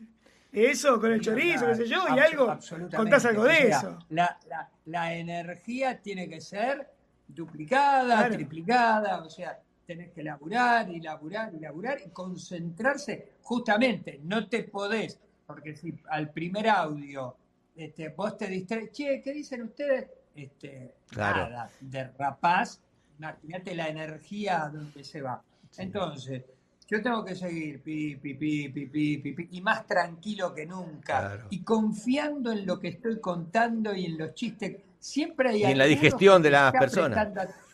[SPEAKER 1] Eso, con el chorizo, qué sé yo, y algo.
[SPEAKER 3] absolutamente.
[SPEAKER 1] Contás algo
[SPEAKER 3] O
[SPEAKER 1] de
[SPEAKER 3] sea,
[SPEAKER 1] eso.
[SPEAKER 3] La, la- la energía tiene que ser duplicada,
[SPEAKER 1] Claro.
[SPEAKER 3] triplicada, o sea, tenés que laburar y laburar y laburar y concentrarse. Justamente, no te podés, porque si al primer audio este, vos te distraes, che, ¿qué dicen ustedes? Este,
[SPEAKER 2] Claro.
[SPEAKER 3] Nada, derrapás, imagínate la energía donde se va.
[SPEAKER 2] Sí.
[SPEAKER 3] Entonces, yo tengo que seguir pi, pi, pi, pi, pi, pi, pi, y más tranquilo que nunca.
[SPEAKER 2] Claro.
[SPEAKER 3] Y confiando en lo que estoy contando y en los chistes. Siempre hay
[SPEAKER 2] Y en la digestión
[SPEAKER 3] que
[SPEAKER 2] de las personas.
[SPEAKER 3] prestando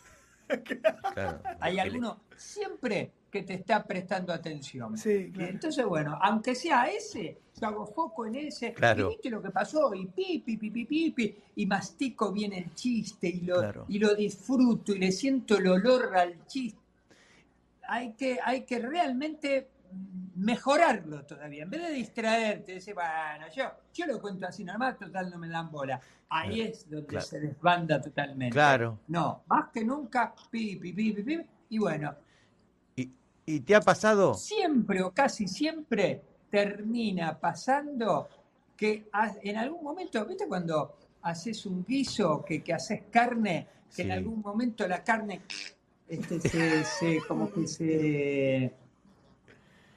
[SPEAKER 2] Claro. [LAUGHS]
[SPEAKER 3] Hay
[SPEAKER 2] le-
[SPEAKER 3] alguno siempre que te está prestando atención.
[SPEAKER 1] Sí, claro.
[SPEAKER 3] entonces, bueno, aunque sea ese, yo hago foco en ese,
[SPEAKER 2] Claro.
[SPEAKER 3] y viste lo que pasó, y pi, pi, pi, pi, pi, pi, y mastico bien el chiste, y lo,
[SPEAKER 2] Claro.
[SPEAKER 3] y lo disfruto, y le siento el olor al chiste. Hay que, hay que realmente mejorarlo todavía. En vez de distraerte, decir, bueno, yo, yo lo cuento así nomás, total no me dan bola. Ahí
[SPEAKER 2] Claro,
[SPEAKER 3] es donde
[SPEAKER 2] claro.
[SPEAKER 3] se desbanda totalmente.
[SPEAKER 2] Claro.
[SPEAKER 3] No, más que nunca, pi, pi, pi, pi, pi, y bueno,
[SPEAKER 2] ¿Y, y te ha pasado?
[SPEAKER 3] siempre o casi siempre termina pasando que en algún momento, ¿viste cuando haces un guiso, que, que haces carne, que en algún momento la carne este, se, se- como que se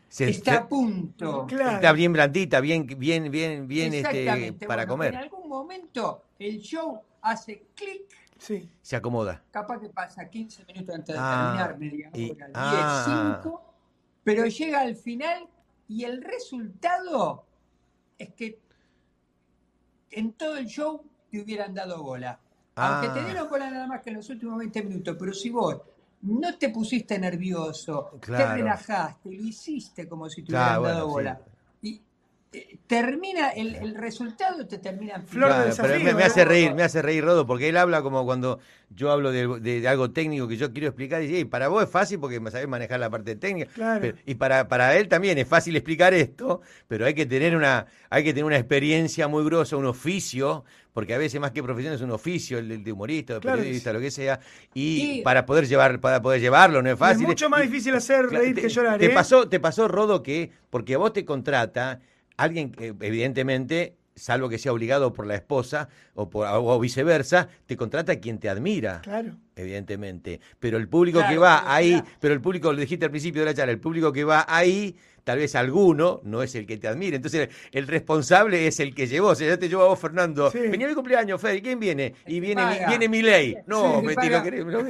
[SPEAKER 2] Se-
[SPEAKER 3] está a punto?
[SPEAKER 1] Claro.
[SPEAKER 2] está bien blandita, bien, bien, bien, bien este, para
[SPEAKER 3] Bueno,
[SPEAKER 2] comer.
[SPEAKER 3] En algún momento el show hace clic,
[SPEAKER 1] Sí.
[SPEAKER 2] Se acomoda.
[SPEAKER 3] capaz que pasa 15 minutos antes de
[SPEAKER 2] Ah,
[SPEAKER 3] terminar, media
[SPEAKER 2] y-
[SPEAKER 3] hora, 10,
[SPEAKER 2] ah.
[SPEAKER 3] 5, pero llega al final y el resultado es que en todo el show te hubieran dado bola. Aunque te
[SPEAKER 2] Ah.
[SPEAKER 3] dieron bola nada más que en los últimos 20 minutos, pero si vos no te pusiste nervioso, te relajaste, lo hiciste como si te
[SPEAKER 2] Claro,
[SPEAKER 3] hubieran dado
[SPEAKER 2] bueno,
[SPEAKER 3] bola. Termina, el, el resultado te termina en
[SPEAKER 1] Flor de desafío,
[SPEAKER 2] pero me, me
[SPEAKER 1] ¿eh?
[SPEAKER 2] hace reír, me hace reír Rodo, porque él habla como cuando yo hablo de, de- de algo técnico que yo quiero explicar y dice, "Ey, para vos es fácil porque sabés manejar la parte técnica.
[SPEAKER 1] Claro.
[SPEAKER 2] Pero- y para, para él también es fácil explicar esto, pero hay que tener una, hay que tener una experiencia muy grosa, un oficio, porque a veces más que profesión es un oficio, el de- de humorista, de
[SPEAKER 1] Claro
[SPEAKER 2] periodista,
[SPEAKER 1] sí.
[SPEAKER 2] lo que sea, y
[SPEAKER 3] Y-
[SPEAKER 2] para poder llevar, para poder llevarlo no es fácil.
[SPEAKER 1] es mucho más
[SPEAKER 2] Y-
[SPEAKER 1] difícil hacer reír
[SPEAKER 2] te,
[SPEAKER 1] que llorar,
[SPEAKER 2] te
[SPEAKER 1] ¿eh?
[SPEAKER 2] pasó, te pasó, Rodo, que porque a vos te contrata alguien, que, evidentemente, salvo que sea obligado por la esposa o, por, o viceversa, te contrata quien te admira,
[SPEAKER 1] Claro.
[SPEAKER 2] evidentemente. Pero el público que va ahí, pero el público, lo dijiste al principio de la charla, el público que va ahí, tal vez alguno, no es el que te admira. Entonces, el responsable es el que llevó. O sea, ya te llevo a vos, Fernando.
[SPEAKER 1] Sí.
[SPEAKER 2] Venía mi cumpleaños, Fede, ¿quién viene? Y viene, mi- viene mi ley. No,
[SPEAKER 3] que
[SPEAKER 2] mentira, no- [LAUGHS]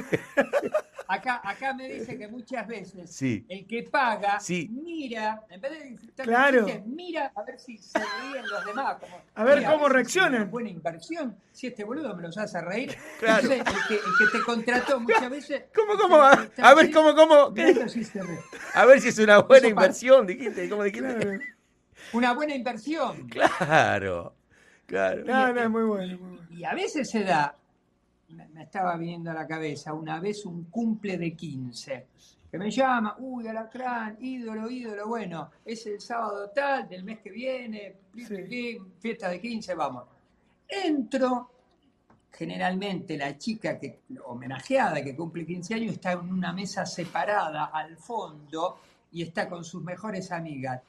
[SPEAKER 3] Acá, acá me dice que muchas veces
[SPEAKER 2] Sí.
[SPEAKER 3] el que paga
[SPEAKER 2] Sí.
[SPEAKER 3] mira, en vez de disfrutar
[SPEAKER 1] Claro.
[SPEAKER 3] mira a ver si se ríen los demás. como,
[SPEAKER 1] A ver
[SPEAKER 3] mira,
[SPEAKER 1] cómo
[SPEAKER 3] si
[SPEAKER 1] reaccionan.
[SPEAKER 3] una buena inversión. Si este boludo me los hace reír. [LAUGHS]
[SPEAKER 2] Claro.
[SPEAKER 3] Entonces, el que, el que te contrató [LAUGHS] muchas veces.
[SPEAKER 2] ¿Cómo, cómo? A, a ver, ¿cómo, cómo?
[SPEAKER 3] si.
[SPEAKER 2] A ver si es una buena inversión, dijiste. ¿Cómo dijiste?
[SPEAKER 1] Claro.
[SPEAKER 3] Una buena inversión.
[SPEAKER 2] Claro, claro.
[SPEAKER 1] No, no, es muy bueno. muy bueno.
[SPEAKER 3] Y a veces se da, me, estaba viniendo a la cabeza, una vez un cumple de 15, que me llama, uy, Alacrán, ídolo, ídolo, bueno, es el sábado tal, del mes que viene, pli, pli,
[SPEAKER 1] Sí.
[SPEAKER 3] pli, fiesta de 15, vamos. Entro, generalmente la chica que homenajeada que cumple 15 años está en una mesa separada al fondo y está con sus mejores amigas.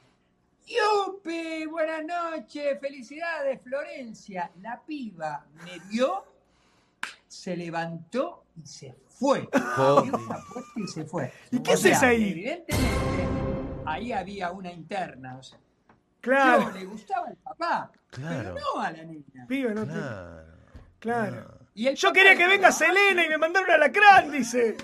[SPEAKER 3] ¡Yupi! Buenas noches, felicidades, Florencia. La piba me vio, se levantó y se fue. [LAUGHS] Puerta y se fue.
[SPEAKER 1] ¿Y qué haces ahí?
[SPEAKER 3] Evidentemente, ahí había una interna. O sea,
[SPEAKER 1] Claro.
[SPEAKER 3] yo le gustaba al papá,
[SPEAKER 2] Claro.
[SPEAKER 3] pero no a la niña.
[SPEAKER 1] Pibe, no te-
[SPEAKER 2] Claro.
[SPEAKER 1] Claro.
[SPEAKER 3] Y el
[SPEAKER 1] Yo quería que venga
[SPEAKER 3] "Ah,
[SPEAKER 1] Selena y me mandaron a alacrán, dice.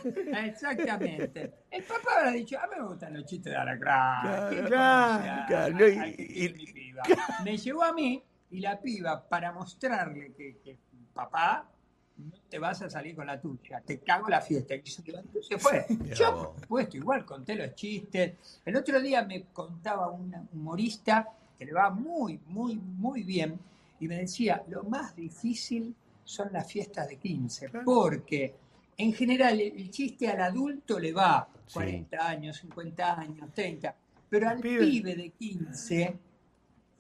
[SPEAKER 3] Exactamente. El papá habrá dicho, a mí me gustan los chistes de Alacrán.
[SPEAKER 2] Claro,
[SPEAKER 3] ¿Qué
[SPEAKER 1] claro,
[SPEAKER 3] conoce a-
[SPEAKER 2] claro,
[SPEAKER 3] a-
[SPEAKER 2] no, y-
[SPEAKER 3] mi piba? [LAUGHS] Me llevó a mí y la piba, para mostrarle que, que, papá, no te vas a salir con la tuya, te cago la fiesta. Y se levantó se fue. Yo,
[SPEAKER 2] vos.
[SPEAKER 3] por supuesto, igual conté los chistes. El otro día me contaba un humorista que le va muy, muy, muy bien y me decía, lo más difícil son las fiestas de 15,
[SPEAKER 1] Claro.
[SPEAKER 3] porque en general el, chiste al adulto le va
[SPEAKER 2] Sí.
[SPEAKER 3] 40 años, 50 años, 30, pero al
[SPEAKER 1] Pibe.
[SPEAKER 3] pibe, de 15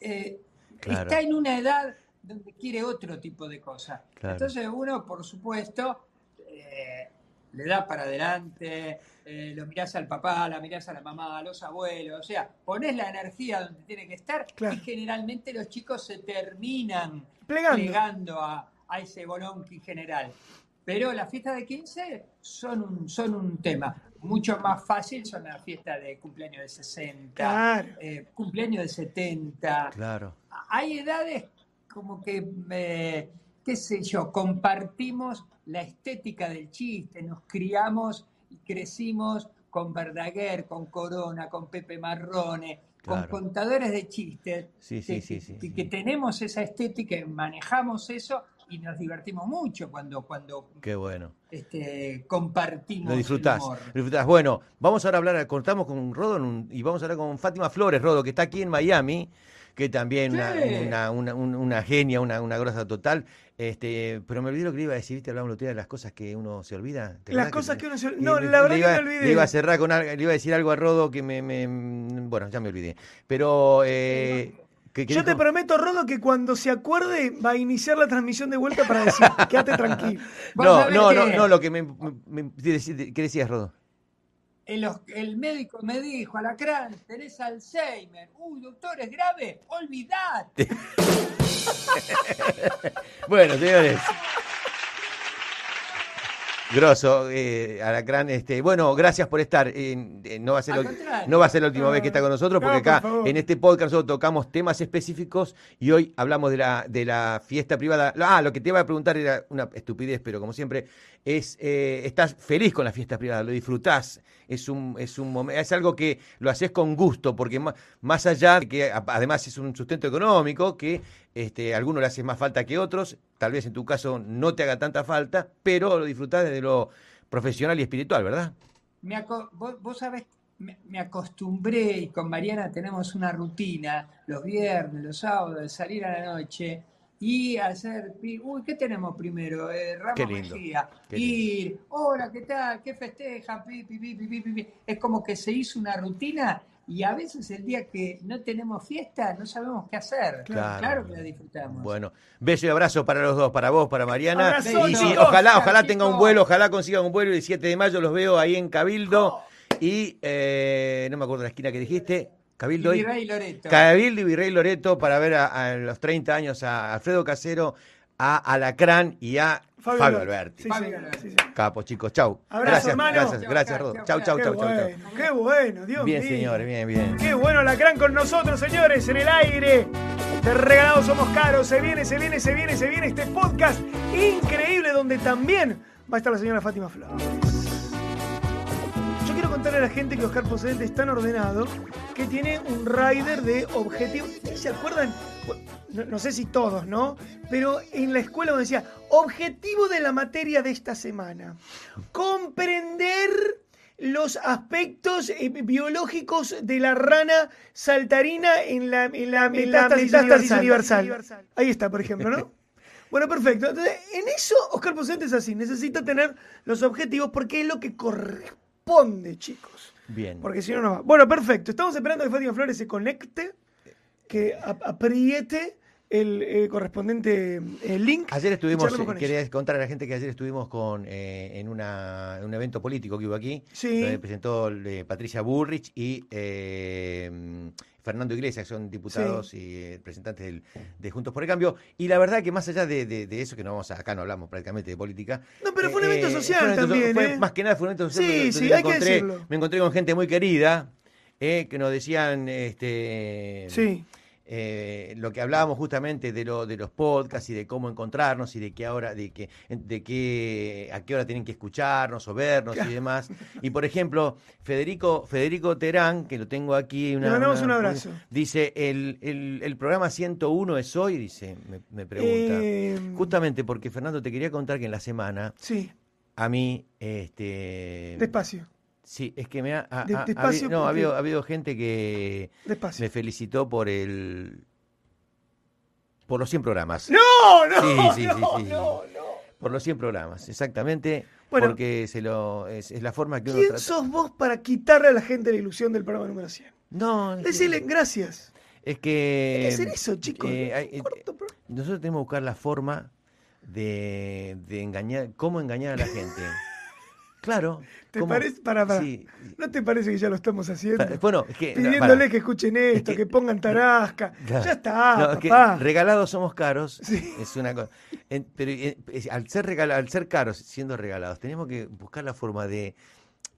[SPEAKER 3] eh,
[SPEAKER 2] Claro.
[SPEAKER 3] está en una edad donde quiere otro tipo de cosas.
[SPEAKER 2] Claro.
[SPEAKER 3] Entonces uno, por supuesto, eh, le da para adelante, eh, lo mirás al papá, la mirás a la mamá, a los abuelos, o sea, pones la energía donde tiene que estar
[SPEAKER 1] Claro.
[SPEAKER 3] y generalmente los chicos se terminan
[SPEAKER 1] Plegando.
[SPEAKER 3] plegando a, a ese bolonqui general. Pero las fiestas de 15 son un, son un tema. Mucho más fácil son las fiestas de cumpleaños de 60,
[SPEAKER 1] Claro.
[SPEAKER 3] eh, cumpleaños de 70.
[SPEAKER 2] Claro.
[SPEAKER 3] Hay edades como que, eh, qué sé yo, compartimos la estética del chiste, nos criamos y crecimos con Verdaguer, con Corona, con Pepe Marrone,
[SPEAKER 2] Claro.
[SPEAKER 3] con contadores de chistes,
[SPEAKER 2] Sí, sí,
[SPEAKER 3] que,
[SPEAKER 2] sí,
[SPEAKER 3] que-
[SPEAKER 2] sí,
[SPEAKER 3] que-
[SPEAKER 2] sí.
[SPEAKER 3] que tenemos esa estética, y manejamos eso y nos divertimos mucho cuando, cuando
[SPEAKER 2] Qué bueno.
[SPEAKER 3] este, compartimos
[SPEAKER 2] Lo disfrutás,
[SPEAKER 3] el humor.
[SPEAKER 2] disfrutás. Bueno, vamos ahora a hablar, cortamos con Rodo y vamos a hablar con Fátima Flores, Rodo, que está aquí en Miami, que también
[SPEAKER 3] Sí.
[SPEAKER 2] una, una- un- una genia, una, una grosa total. Este, pero me olvidé lo que le iba a decir, ¿viste? Hablamos el otro día de las cosas que uno se olvida. ¿te
[SPEAKER 1] Las cosas que uno se-
[SPEAKER 2] y
[SPEAKER 1] no,
[SPEAKER 2] le-
[SPEAKER 1] la verdad
[SPEAKER 2] le
[SPEAKER 1] que
[SPEAKER 2] iba-
[SPEAKER 1] me olvidé.
[SPEAKER 2] Le iba a cerrar con algo, le iba a decir algo a Rodo que me, me- bueno, ya me olvidé. Pero eh,
[SPEAKER 1] Yo te prometo, Rodo, que cuando se acuerde va a iniciar la transmisión de vuelta para decir, [LAUGHS] quédate tranquilo.
[SPEAKER 2] No, no, no, no, lo que me, me- me- ¿qué decías, Rodo?
[SPEAKER 3] El, el médico me dijo, Alacrán, tenés Alzheimer. Uy, doctor, ¿es grave? Olvidate. [LAUGHS]
[SPEAKER 2] Bueno, señores. Grosso, eh, Alacrán, este, bueno, gracias por estar. eh, eh, no va a ser lo- no va a ser la última vez que está con nosotros,
[SPEAKER 1] No,
[SPEAKER 2] porque
[SPEAKER 1] por
[SPEAKER 2] acá en este podcast nosotros tocamos temas específicos y hoy hablamos de la de la fiesta privada. Ah, lo que te iba a preguntar era una estupidez, pero como siempre es eh, estás feliz con la fiesta privada, lo disfrutás, es un es un momen- es algo que lo haces con gusto, porque más, más allá de que además es un sustento económico que este, a algunos le hace más falta que otros, tal vez en tu caso no te haga tanta falta, pero lo disfrutás desde lo profesional y espiritual, ¿verdad?
[SPEAKER 3] Me aco- vos, vos sabés, me, me acostumbré y con Mariana tenemos una rutina los viernes, los sábados, de salir a la noche y hacer. Uy, ¿qué tenemos primero? Eh, Ramos Mejía. Ir, hola, ¿qué tal? ¿Qué festejan? Pi, pi, pi, pi, pi, pi, pi. Es como que se hizo una rutina y a veces el día que no tenemos fiesta no sabemos qué hacer.
[SPEAKER 2] Claro.
[SPEAKER 3] Claro, que la disfrutamos.
[SPEAKER 2] Bueno, beso y abrazo para los dos, para vos, para Mariana.
[SPEAKER 1] Abrazo,
[SPEAKER 2] y
[SPEAKER 3] chicos.
[SPEAKER 2] ojalá, ojalá tenga un vuelo, ojalá consiga un vuelo el 7 de mayo, los veo ahí en Cabildo. Y eh, no me acuerdo la esquina que dijiste, Cabildo
[SPEAKER 3] y
[SPEAKER 2] y
[SPEAKER 3] Virrey Loreto.
[SPEAKER 2] Cabildo y Virrey Loreto para ver a, a los 30 años a Alfredo Casero, a Alacrán y a
[SPEAKER 1] Fabio
[SPEAKER 2] Fabio,
[SPEAKER 1] Alberti.
[SPEAKER 2] Alberti.
[SPEAKER 1] Sí,
[SPEAKER 3] Fabio
[SPEAKER 1] sí,
[SPEAKER 3] Alberti.
[SPEAKER 1] sí, sí.
[SPEAKER 2] Capo, chicos, chau.
[SPEAKER 1] Abrazo,
[SPEAKER 2] gracias,
[SPEAKER 1] hermano.
[SPEAKER 2] gracias, gracias, Rodo.
[SPEAKER 3] chau,
[SPEAKER 2] Chau, chau, chau, chau,
[SPEAKER 1] qué bueno, Dios
[SPEAKER 2] Bien,
[SPEAKER 1] mío.
[SPEAKER 2] señores, bien, bien.
[SPEAKER 1] Qué bueno, Alacrán con nosotros, señores, en el aire. De regalados somos caros. Se viene, se viene, se viene, se viene este podcast increíble donde también va a estar la señora Fátima Flores. Quiero contarle a la gente que Oscar Posente es tan ordenado que tiene un rider de objetivos. ¿Ustedes ¿Se acuerdan? No, no sé si todos, ¿no? Pero en la escuela donde decía, objetivo de la materia de esta semana. Comprender los aspectos eh, biológicos de la rana saltarina en la, en la metástasis, universal. Ahí está, por ejemplo, ¿no? [LAUGHS] Bueno, perfecto. Entonces, en eso, Oscar Pocente es así. Necesita tener los objetivos porque es lo que corresponde, chicos.
[SPEAKER 2] Bien.
[SPEAKER 1] Porque si no, no va. Bueno, perfecto. Estamos esperando que Fátima Flores se conecte, que ap- apriete el eh, correspondiente eh, link.
[SPEAKER 2] Ayer estuvimos,
[SPEAKER 1] con
[SPEAKER 2] quería contar a la gente que ayer estuvimos con eh, en, una, en un evento político que hubo aquí,
[SPEAKER 1] Sí.
[SPEAKER 2] donde presentó eh, Patricia Bullrich y eh, Fernando Iglesias, que son diputados y eh, representantes del- de Juntos por el Cambio. Y la verdad que más allá de, de- de eso, que no vamos a, acá no hablamos prácticamente de política.
[SPEAKER 1] No, pero fue un evento social también,
[SPEAKER 2] fue
[SPEAKER 1] ¿eh?
[SPEAKER 2] Más que nada fue un evento social.
[SPEAKER 1] Sí, sí,
[SPEAKER 2] me
[SPEAKER 1] hay que
[SPEAKER 2] encontré-
[SPEAKER 1] decirlo.
[SPEAKER 2] Me encontré con gente muy querida, eh, que nos decían... este
[SPEAKER 1] Sí.
[SPEAKER 2] Eh, lo que hablábamos justamente de lo de los podcasts y de cómo encontrarnos y de qué hora de que de qué a qué hora tienen que escucharnos o vernos y demás. Y por ejemplo Federico Federico Terán que lo tengo aquí una-
[SPEAKER 1] Le mandamos
[SPEAKER 2] una-
[SPEAKER 1] un abrazo.
[SPEAKER 2] dice el, el, el programa 101 es hoy dice me, me pregunta.
[SPEAKER 1] Eh,
[SPEAKER 2] justamente porque Fernando te quería contar que en la semana
[SPEAKER 1] Sí,
[SPEAKER 2] a mí este
[SPEAKER 1] despacio,
[SPEAKER 2] sí es que me ha, ha- ha-
[SPEAKER 1] despacio,
[SPEAKER 2] habi- no, ha habido, ha habido gente que
[SPEAKER 1] despacio.
[SPEAKER 2] me felicitó por el por los 100 programas.
[SPEAKER 1] No, no,
[SPEAKER 2] Sí, sí,
[SPEAKER 1] no,
[SPEAKER 2] sí,
[SPEAKER 1] no, no.
[SPEAKER 2] Por los 100 programas, exactamente.
[SPEAKER 1] Bueno.
[SPEAKER 2] porque se lo, es, es la forma que uno
[SPEAKER 1] ¿Quién
[SPEAKER 2] trata.
[SPEAKER 1] sos vos para quitarle a la gente la ilusión del programa número 100?
[SPEAKER 2] No,
[SPEAKER 1] Decirle gracias.
[SPEAKER 2] es que.
[SPEAKER 1] Que hacer eso, chicos.
[SPEAKER 2] eh, eh, nosotros tenemos que buscar la forma de, de engañar, cómo engañar a la gente. Claro.
[SPEAKER 1] ¿Te
[SPEAKER 2] cómo-
[SPEAKER 1] parece? Para, para.
[SPEAKER 2] Sí.
[SPEAKER 1] ¿No te parece que ya lo estamos haciendo?
[SPEAKER 2] Pa- Bueno, es que.
[SPEAKER 1] Pidiéndole
[SPEAKER 2] para.
[SPEAKER 1] que escuchen esto,
[SPEAKER 2] Es
[SPEAKER 1] que,
[SPEAKER 2] que-
[SPEAKER 1] pongan tarasca. [LAUGHS] Ya está,
[SPEAKER 2] No, es que regalados somos caros,
[SPEAKER 1] Sí.
[SPEAKER 2] es una cosa. En- pero eh, es- al ser regala- al ser caros, siendo regalados, tenemos que buscar la forma de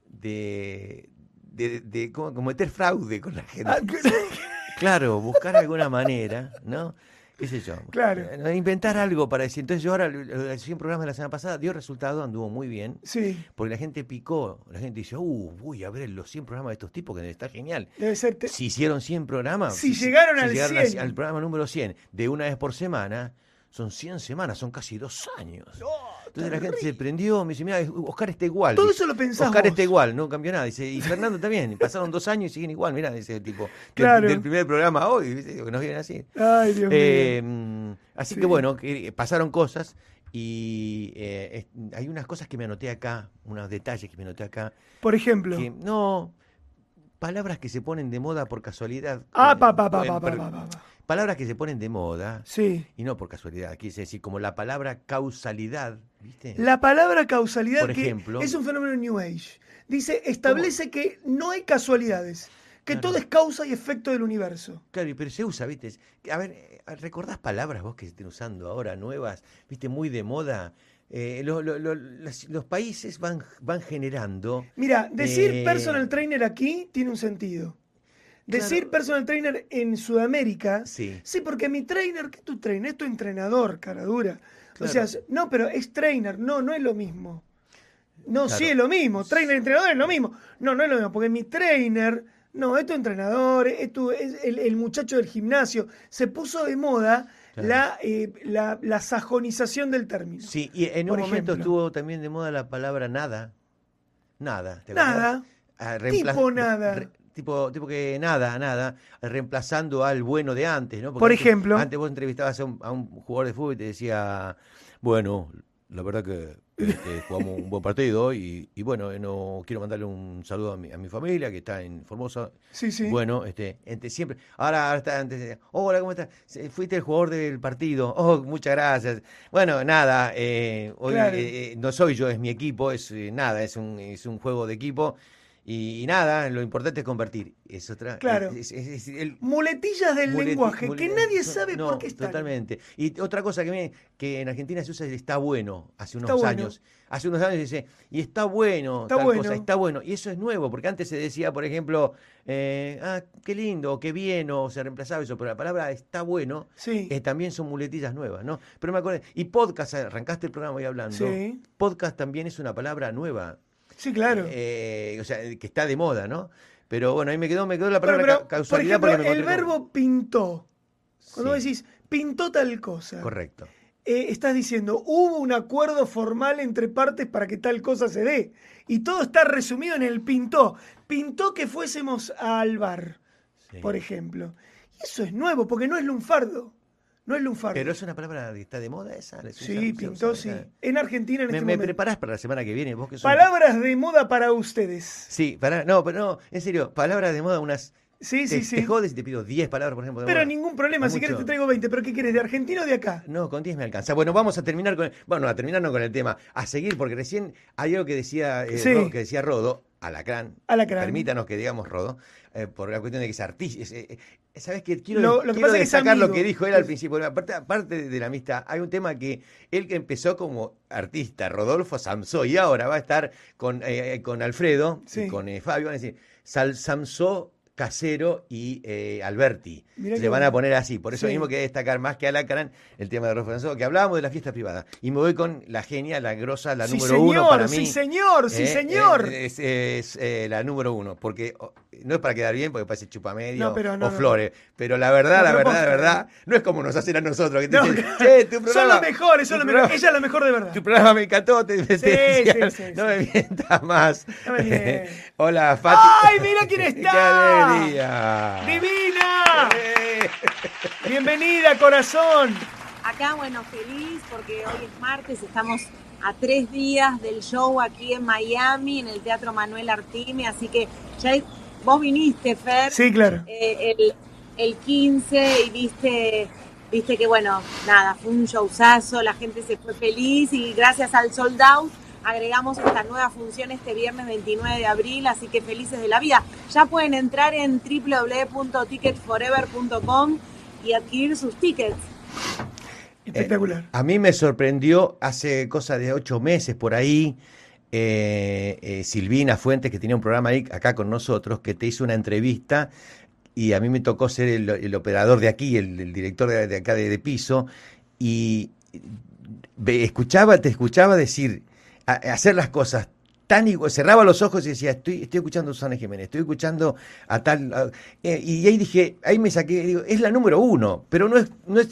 [SPEAKER 2] de, de, cometer fraude con la gente.
[SPEAKER 1] Ah, [LAUGHS]
[SPEAKER 2] Claro, buscar alguna manera, ¿no? ¿Qué sé yo?
[SPEAKER 1] Claro.
[SPEAKER 2] Eh, Inventar algo para decir. Entonces, yo ahora, los 100 programas de la semana pasada dio resultado, anduvo muy bien.
[SPEAKER 1] Sí,
[SPEAKER 2] Porque la gente picó, la gente dice, uh, voy a ver los 100 programas de estos tipos, que está genial.
[SPEAKER 1] debe ser. te-
[SPEAKER 2] Si hicieron 100 programas.
[SPEAKER 1] Si llegaron al
[SPEAKER 2] a-
[SPEAKER 1] 100.
[SPEAKER 2] al programa número 100 de una vez por semana, son 100 semanas, son casi dos años. Entonces la gente se prendió, me dice, mira, Oscar está igual.
[SPEAKER 1] Todo eso lo pensás
[SPEAKER 2] Oscar está igual, no cambió nada. Dice, y Fernando también. Pasaron dos años y siguen igual, mira, dice tipo.
[SPEAKER 1] Claro.
[SPEAKER 2] del primer programa hoy, que nos vienen así.
[SPEAKER 1] Ay, Dios
[SPEAKER 2] Eh,
[SPEAKER 1] mío.
[SPEAKER 2] mm, así
[SPEAKER 1] Sí.
[SPEAKER 2] que bueno, que pasaron cosas y eh, es- hay unas cosas que me anoté acá, unos detalles que me anoté acá.
[SPEAKER 1] Por ejemplo.
[SPEAKER 2] Que, no, palabras que se ponen de moda por casualidad.
[SPEAKER 1] Ah,
[SPEAKER 2] Eh,
[SPEAKER 1] pa, pa, pa,
[SPEAKER 2] eh,
[SPEAKER 1] pa, pa, pa, pa, pa.
[SPEAKER 2] Palabras que se ponen de moda
[SPEAKER 1] Sí.
[SPEAKER 2] y no por casualidad, quise decir, como la palabra causalidad, ¿viste?
[SPEAKER 1] La palabra causalidad,
[SPEAKER 2] Por
[SPEAKER 1] que
[SPEAKER 2] ejemplo.
[SPEAKER 1] es un fenómeno New Age, dice, establece que no hay casualidades, que todo es causa y efecto del universo.
[SPEAKER 2] Claro, y- pero se usa, ¿viste? A ver, eh, ¿recordás palabras vos que se estén usando ahora, nuevas, ¿viste? Muy de moda. Eh, lo- lo- lo- las- los países van, van generando.
[SPEAKER 1] Mira, decir
[SPEAKER 2] Eh,
[SPEAKER 1] personal trainer aquí tiene un sentido. Decir
[SPEAKER 2] Claro.
[SPEAKER 1] personal trainer en Sudamérica,
[SPEAKER 2] Sí.
[SPEAKER 1] sí, porque mi trainer, ¿qué tu trainer? Es tu entrenador, cara dura. O sea, no, pero es trainer, no, no es lo mismo. No,
[SPEAKER 2] Claro.
[SPEAKER 1] sí es lo mismo. Trainer, entrenador es lo mismo. No, no es lo mismo, porque mi trainer, no, es tu entrenador, es, tu, es el, el muchacho del gimnasio. Se puso de moda
[SPEAKER 2] Claro.
[SPEAKER 1] la, eh, la, la sajonización del término.
[SPEAKER 2] Sí, y en un
[SPEAKER 1] Por
[SPEAKER 2] momento
[SPEAKER 1] ejemplo.
[SPEAKER 2] estuvo también de moda la palabra nada. Nada. ¿te
[SPEAKER 1] Nada.
[SPEAKER 2] Ah,
[SPEAKER 1] Tipo nada.
[SPEAKER 2] re- tipo, tipo que nada, nada, reemplazando al bueno de antes, ¿no? Porque
[SPEAKER 1] Por ejemplo.
[SPEAKER 2] Antes vos entrevistabas a un, a un jugador de fútbol y te decía, bueno, la verdad que este, [LAUGHS] jugamos un buen partido y, y bueno, eh, no quiero mandarle un saludo a mi, a mi familia que está en Formosa.
[SPEAKER 1] Sí, sí.
[SPEAKER 2] Bueno, este, entre siempre. Ahora, ahora está antes. Hola, ¿cómo estás? Fuiste el jugador del partido. [LAUGHS] Oh, muchas gracias. Bueno, nada. eh, hoy
[SPEAKER 1] Claro.
[SPEAKER 2] eh, eh, no soy yo, es mi equipo. Es eh, nada, es un, es un juego de equipo. Y, y nada, lo importante es convertir. Es otra.
[SPEAKER 1] Claro.
[SPEAKER 2] es- es- es el-
[SPEAKER 1] Muletillas del
[SPEAKER 2] muleti-
[SPEAKER 1] lenguaje que nadie sabe
[SPEAKER 2] no,
[SPEAKER 1] por qué están.
[SPEAKER 2] Totalmente. Y otra cosa que, me- que en Argentina se usa es está bueno, hace unos
[SPEAKER 1] Está bueno.
[SPEAKER 2] años. Hace unos años dice, y está bueno,
[SPEAKER 1] Está
[SPEAKER 2] tal
[SPEAKER 1] bueno.
[SPEAKER 2] cosa, está bueno. Y eso es nuevo, porque antes se decía, por ejemplo, eh, ah, qué lindo, qué bien, o se reemplazaba eso, pero la palabra está bueno
[SPEAKER 1] Sí.
[SPEAKER 2] eh, también son muletillas nuevas, ¿no? Pero me acuerdo, y podcast, arrancaste el programa hoy hablando,
[SPEAKER 1] Sí.
[SPEAKER 2] podcast también es una palabra nueva,
[SPEAKER 1] Sí, claro.
[SPEAKER 2] eh, o sea, que está de moda, ¿no? Pero bueno, ahí me quedó, me quedó la palabra
[SPEAKER 1] pero,
[SPEAKER 2] causalidad
[SPEAKER 1] por ejemplo,
[SPEAKER 2] porque me
[SPEAKER 1] el
[SPEAKER 2] con-
[SPEAKER 1] verbo pintó. Cuando
[SPEAKER 2] Sí,
[SPEAKER 1] decís pintó tal cosa.
[SPEAKER 2] Correcto.
[SPEAKER 1] eh, estás diciendo, hubo un acuerdo formal entre partes para que tal cosa se dé. Y todo está resumido en el pintó. Pintó que fuésemos al bar,
[SPEAKER 2] Sí.
[SPEAKER 1] por ejemplo. Y eso es nuevo, porque no es lunfardo. No es lunfardo.
[SPEAKER 2] Pero es una palabra que está de moda esa. ¿la se
[SPEAKER 1] sí, pintó, sí. En Argentina en
[SPEAKER 2] ¿Me,
[SPEAKER 1] este
[SPEAKER 2] me
[SPEAKER 1] momento.
[SPEAKER 2] preparás para la semana que viene? Vos que sos-
[SPEAKER 1] Palabras de moda para ustedes.
[SPEAKER 2] Sí, para, no, pero no, en serio, palabras de moda, unas.
[SPEAKER 1] Sí,
[SPEAKER 2] te,
[SPEAKER 1] sí, sí.
[SPEAKER 2] te jodes y te pido 10 palabras, por ejemplo. de
[SPEAKER 1] Pero
[SPEAKER 2] moda.
[SPEAKER 1] ningún problema,
[SPEAKER 2] Es
[SPEAKER 1] si quieres te traigo 20, pero ¿qué quieres? ¿De Argentina o de acá?
[SPEAKER 2] No, con 10 me alcanza. Bueno, vamos a terminar con. Bueno, a terminar no con el tema, a seguir, porque recién hay algo que decía, eh,
[SPEAKER 1] Sí.
[SPEAKER 2] Que decía Rodo, Alacrán.
[SPEAKER 1] Alacrán.
[SPEAKER 2] Permítanos que digamos Rodo, eh, por la cuestión de que es artista. eh, eh, ¿Sabes qué? Quiero,
[SPEAKER 1] Lo- lo que
[SPEAKER 2] quiero destacar lo que dijo él al principio. Aparte, aparte de la amistad, hay un tema que él que empezó como artista, Rodolfo Samsó, y ahora va a estar con, eh, con Alfredo
[SPEAKER 1] Sí.
[SPEAKER 2] y con Fabio, van a decir, Sal, Samsó, Casero y eh, Alberti.
[SPEAKER 1] Mirá
[SPEAKER 2] Se van a poner así. Por eso
[SPEAKER 1] Sí.
[SPEAKER 2] mismo que destacar más que Alacrán el tema de Rodolfo que hablábamos de la fiesta privada. Y me voy con la genia, la grosa, la
[SPEAKER 1] sí,
[SPEAKER 2] número
[SPEAKER 1] señor,
[SPEAKER 2] uno para mí.
[SPEAKER 1] sí, señor, sí,
[SPEAKER 2] Eh,
[SPEAKER 1] señor.
[SPEAKER 2] eh, es es, eh, la número uno, porque no es para quedar bien, porque parece chupamedio
[SPEAKER 1] No,
[SPEAKER 2] o
[SPEAKER 1] no,
[SPEAKER 2] flores, pero la verdad, la verdad, la verdad, no es como nos hacen a nosotros, que te
[SPEAKER 1] No,
[SPEAKER 2] dicen,
[SPEAKER 1] claro. [LAUGHS]
[SPEAKER 2] che, tu
[SPEAKER 1] son los mejores, son los mejores. Ella es la mejor de verdad.
[SPEAKER 2] Tu programa me encantó, te, te
[SPEAKER 1] Sí,
[SPEAKER 2] decían,
[SPEAKER 1] sí, sí,
[SPEAKER 2] no [LAUGHS] me mientas más. [LAUGHS]
[SPEAKER 1] Me.
[SPEAKER 2] Hola, Fati.
[SPEAKER 1] ¡Ay, mira quién está!
[SPEAKER 2] ¡Qué alegría!
[SPEAKER 1] ¡Divina!
[SPEAKER 2] Eh.
[SPEAKER 1] Bienvenida, corazón.
[SPEAKER 4] Acá, bueno, feliz porque hoy es martes, estamos a tres días del show aquí en Miami, en el Teatro Manuel Artime, así que ya vos viniste, Fer,
[SPEAKER 1] Sí, claro.
[SPEAKER 4] eh, el, el 15 y viste, viste que, bueno, nada, fue un showzazo, la gente se fue feliz y gracias al sold out agregamos esta nueva función este viernes 29 de abril, así que felices de la vida. Ya pueden entrar en www.ticketforever.com y adquirir sus tickets.
[SPEAKER 1] Espectacular.
[SPEAKER 2] A mí me sorprendió hace cosa de ocho meses por ahí. eh, eh, Silvina Fuentes, que tenía un programa ahí acá con nosotros, que te hizo una entrevista y a mí me tocó ser el, el operador de aquí, el, el director de, de acá de, de piso, y escuchaba, te escuchaba decir, hacer las cosas tan igual, cerraba los ojos y decía, estoy, estoy escuchando a Susana Jiménez, estoy escuchando a tal, a- eh, y ahí dije, ahí me saqué, digo, es la número uno, pero no es, no es,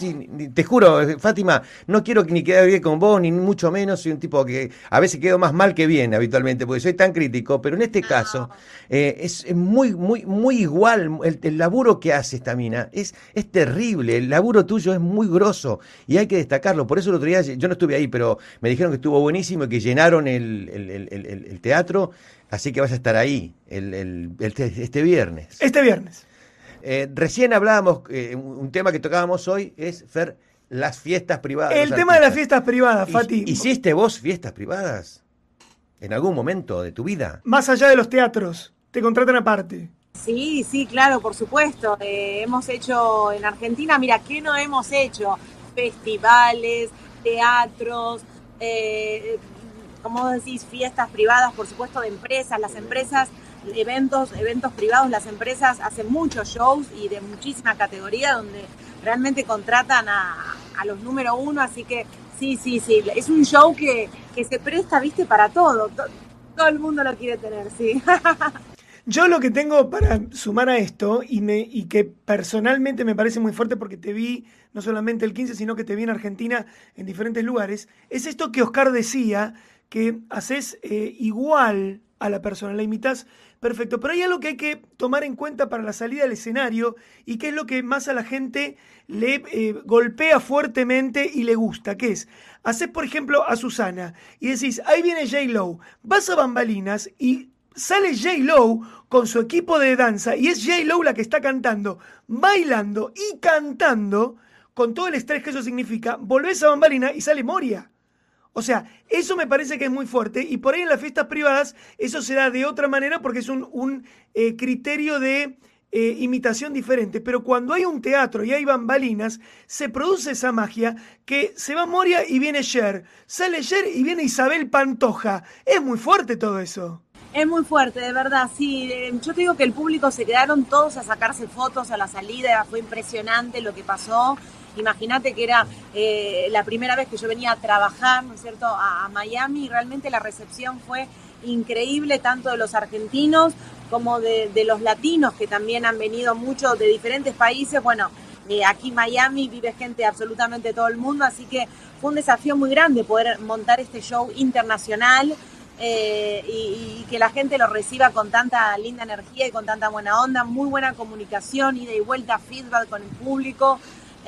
[SPEAKER 2] te juro, eh, Fátima, no quiero ni quedar bien con vos, ni mucho menos, soy un tipo que a veces quedo más mal que bien habitualmente, porque soy tan crítico, pero en este caso eh, es, es muy, muy, muy igual, el, el laburo que hace esta mina, es, es terrible, el laburo tuyo es muy grosso, y hay que destacarlo, por eso el otro día, yo no estuve ahí, pero me dijeron que estuvo buenísimo y que llenaron el, el- el- el- teatro, así que vas a estar ahí el, el- el- este viernes.
[SPEAKER 1] Este viernes.
[SPEAKER 2] Eh, recién hablábamos, eh, un tema que tocábamos hoy es, Fer, las fiestas privadas.
[SPEAKER 1] El tema de las fiestas privadas,
[SPEAKER 2] ¿Y-
[SPEAKER 1] Fati.
[SPEAKER 2] ¿Hiciste vos fiestas privadas en algún momento de tu vida?
[SPEAKER 1] Más allá de los teatros, te contratan aparte.
[SPEAKER 4] Sí, sí, claro, por supuesto. Eh, hemos hecho en Argentina, mira, ¿qué no hemos hecho? Festivales, teatros, eh, como decís, fiestas privadas, por supuesto, de empresas. Las empresas, eventos, eventos privados, las empresas hacen muchos shows y de muchísima categoría donde realmente contratan a, a los número uno, así que sí, sí, sí, es un show que, que se presta, viste, para todo. To- todo el mundo lo quiere tener, sí. [LAUGHS]
[SPEAKER 1] Yo lo que tengo para sumar a esto, y, me, y que personalmente me parece muy fuerte porque te vi no solamente el 15, sino que te vi en Argentina en diferentes lugares, es esto que Oscar decía, que haces eh, igual a la persona, la imitas perfecto. Pero hay algo que hay que tomar en cuenta para la salida al escenario y que es lo que más a la gente le eh, golpea fuertemente y le gusta, que es, haces por ejemplo a Susana y decís, ahí viene J. Lowe, vas a bambalinas y sale J. Lowe con su equipo de danza y es J. Lowe la que está cantando, bailando y cantando con todo el estrés que eso significa, volvés a bambalina y sale Moria. O sea, eso me parece que es muy fuerte y por ahí en las fiestas privadas eso se da de otra manera porque es un, un, eh, criterio de eh, imitación diferente. Pero cuando hay un teatro y hay bambalinas, se produce esa magia que se va Moria y viene Cher, sale Cher y viene Isabel Pantoja. Es muy fuerte todo eso.
[SPEAKER 4] Es muy fuerte, de verdad, sí. Eh, Yo te digo que el público se quedaron todos a sacarse fotos a la salida, fue impresionante lo que pasó. Imagínate que era eh, la primera vez que yo venía a trabajar, ¿no es cierto?, a, Miami y realmente la recepción fue increíble, tanto de los argentinos como de, los latinos, que también han venido muchos de diferentes países. Bueno, Eh, aquí Miami vive gente de absolutamente todo el mundo, así que fue un desafío muy grande poder montar este show internacional eh, y, y que la gente lo reciba con tanta linda energía y con tanta buena onda, muy buena comunicación, ida y vuelta, feedback con el público.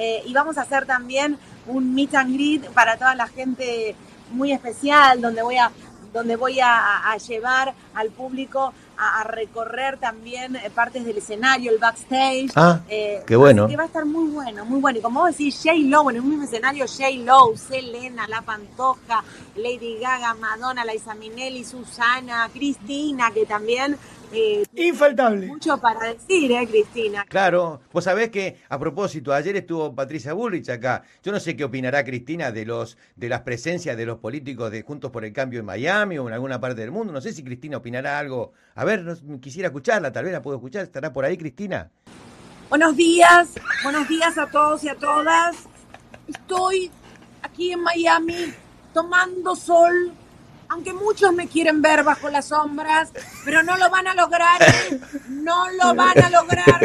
[SPEAKER 4] Eh, y vamos a hacer también un meet and greet para toda la gente muy especial, donde voy a, donde voy a, a llevar al público a, a recorrer también eh, partes del escenario, el backstage.
[SPEAKER 2] Ah,
[SPEAKER 4] Eh,
[SPEAKER 2] qué bueno.
[SPEAKER 4] así que va a estar muy bueno, muy bueno. Y como vos decís, J-Lo, en el mismo escenario, J-Lo, Selena, La Pantoja, Lady Gaga, Madonna, Liza Minnelli, Susana, Cristina, que también eh,
[SPEAKER 1] Infaltable.
[SPEAKER 4] mucho para decir, ¿eh, Cristina?
[SPEAKER 2] Claro, vos sabés que a propósito, ayer estuvo Patricia Bullrich acá. Yo no sé qué opinará Cristina de los de las presencias de los políticos de Juntos por el Cambio en Miami o en alguna parte del mundo. No sé si Cristina opinará algo. A ver, no- quisiera escucharla, tal vez la puedo escuchar. ¿Estará por ahí Cristina?
[SPEAKER 4] Buenos días, buenos días a todos y a todas. Estoy aquí en Miami tomando sol, aunque muchos me quieren ver bajo las sombras, pero no lo van a lograr, ¿eh? no lo van a lograr.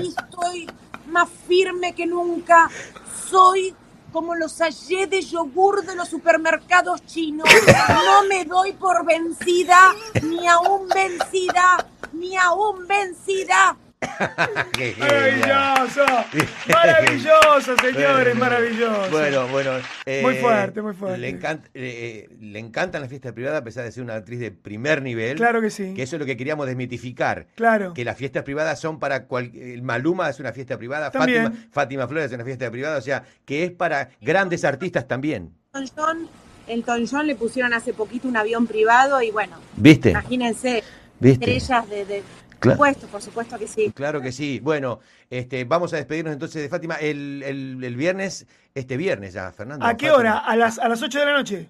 [SPEAKER 4] Y estoy más firme que nunca. Soy como los sachets de yogur de los supermercados chinos. No me doy por vencida, ni aún vencida, ni aún vencida. [LAUGHS]
[SPEAKER 2] Genial.
[SPEAKER 1] Maravilloso. [LAUGHS] Maravilloso, señores, maravilloso.
[SPEAKER 2] Bueno, bueno.
[SPEAKER 1] Muy fuerte, muy fuerte.
[SPEAKER 2] Le, encanta, eh, eh, le encantan las fiestas privadas a pesar de ser una actriz de primer nivel.
[SPEAKER 1] Claro que sí.
[SPEAKER 2] Que eso es lo que queríamos desmitificar.
[SPEAKER 1] Claro.
[SPEAKER 2] Que las fiestas privadas son para cual, Maluma es una fiesta privada,
[SPEAKER 1] También.
[SPEAKER 2] Fátima, Fátima Flores es una fiesta privada, o sea, que es para grandes artistas también.
[SPEAKER 4] Elton John, Elton John le pusieron hace poquito un avión privado y bueno,
[SPEAKER 2] ¿Viste?
[SPEAKER 4] imagínense,
[SPEAKER 2] ¿Viste?
[SPEAKER 4] estrellas de, de
[SPEAKER 2] Claro.
[SPEAKER 4] por supuesto, por supuesto que sí.
[SPEAKER 2] Claro que sí. Bueno, este, vamos a despedirnos entonces de Fátima el, el- el viernes, este viernes ya, Fernando.
[SPEAKER 1] ¿A qué
[SPEAKER 2] Fátima.
[SPEAKER 1] hora? ¿A las, a las 8 de la noche?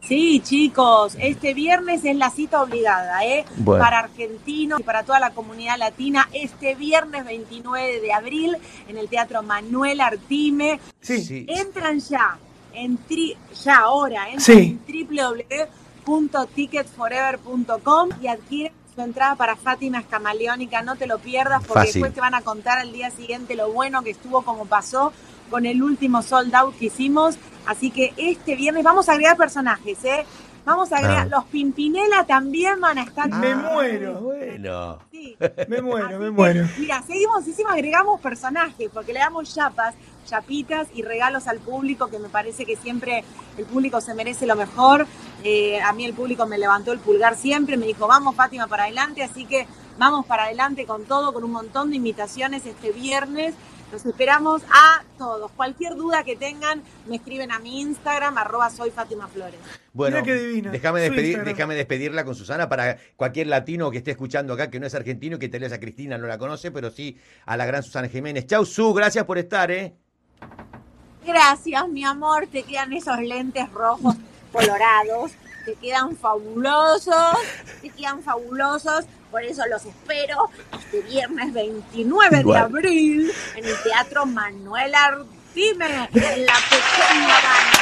[SPEAKER 4] Sí, chicos, este viernes es la cita obligada, ¿eh?
[SPEAKER 2] Bueno.
[SPEAKER 4] Para argentinos y para toda la comunidad latina, este viernes 29 de abril en el Teatro Manuel Artime.
[SPEAKER 1] Sí.
[SPEAKER 2] Sí.
[SPEAKER 4] Entran ya, en tri- ya ahora, entran
[SPEAKER 1] Sí.
[SPEAKER 4] en www.ticketsforever.com y adquieren su entrada para Fátima Escamaleónica, no te lo pierdas porque
[SPEAKER 2] Fácil.
[SPEAKER 4] después te van a contar al día siguiente lo bueno que estuvo, como pasó con el último sold out que hicimos. Así que este viernes vamos a agregar personajes, ¿eh? Vamos a agregar,
[SPEAKER 2] Ah.
[SPEAKER 4] los Pimpinela también van a estar.
[SPEAKER 1] Me
[SPEAKER 2] Ah,
[SPEAKER 1] muero.
[SPEAKER 2] Bueno.
[SPEAKER 4] Sí. [LAUGHS]
[SPEAKER 1] Me muero,
[SPEAKER 4] Así
[SPEAKER 1] me
[SPEAKER 4] que,
[SPEAKER 1] muero.
[SPEAKER 4] Mira, seguimos, encima agregamos personajes, porque le damos chapas, chapitas y regalos al público, que me parece que siempre el público se merece lo mejor. Eh, a mí el público me levantó el pulgar siempre, me dijo, vamos Fátima para adelante, así que vamos para adelante con todo, con un montón de invitaciones este viernes. Los esperamos a todos. Cualquier duda que tengan, me escriben a mi Instagram, arroba soy Fátima Flores.
[SPEAKER 2] Bueno. Déjame, despedir, déjame despedirla con Susana para cualquier latino que esté escuchando acá, que no es argentino, que tal vez a Cristina no la conoce, pero sí a la gran Susana Jiménez. Chau, Su, gracias por estar, ¿eh?
[SPEAKER 4] Gracias, mi amor. Te quedan esos lentes rojos colorados. Te quedan fabulosos. Te quedan fabulosos. Por eso los espero este viernes 29
[SPEAKER 2] Igual.
[SPEAKER 4] de abril en el Teatro Manuel Artime, en la pequeña Habana.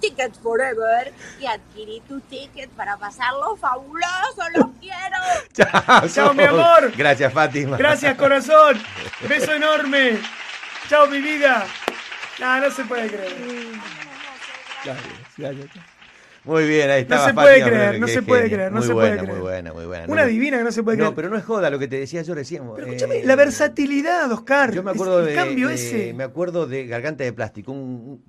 [SPEAKER 4] Tickets Forever y adquirí tu ticket para pasarlo fabuloso. ¡Los quiero! [LAUGHS]
[SPEAKER 2] Chao,
[SPEAKER 1] mi amor.
[SPEAKER 2] Gracias, Fátima.
[SPEAKER 1] Gracias, corazón. Beso enorme. Chao, mi vida. No, no se puede creer.
[SPEAKER 2] Muy bien, ahí
[SPEAKER 1] No
[SPEAKER 2] estaba
[SPEAKER 1] se puede creer, no se puede creer, no se puede creer.
[SPEAKER 2] Muy buena, muy buena.
[SPEAKER 1] Una
[SPEAKER 2] No,
[SPEAKER 1] divina que no se puede
[SPEAKER 2] No,
[SPEAKER 1] creer.
[SPEAKER 2] pero no es joda lo que te decía yo recién.
[SPEAKER 1] Pero
[SPEAKER 2] Eh,
[SPEAKER 1] escúchame, la versatilidad, Oscar.
[SPEAKER 2] Yo me acuerdo
[SPEAKER 1] el
[SPEAKER 2] de,
[SPEAKER 1] cambio ese.
[SPEAKER 2] me acuerdo de Garganta de Plástico,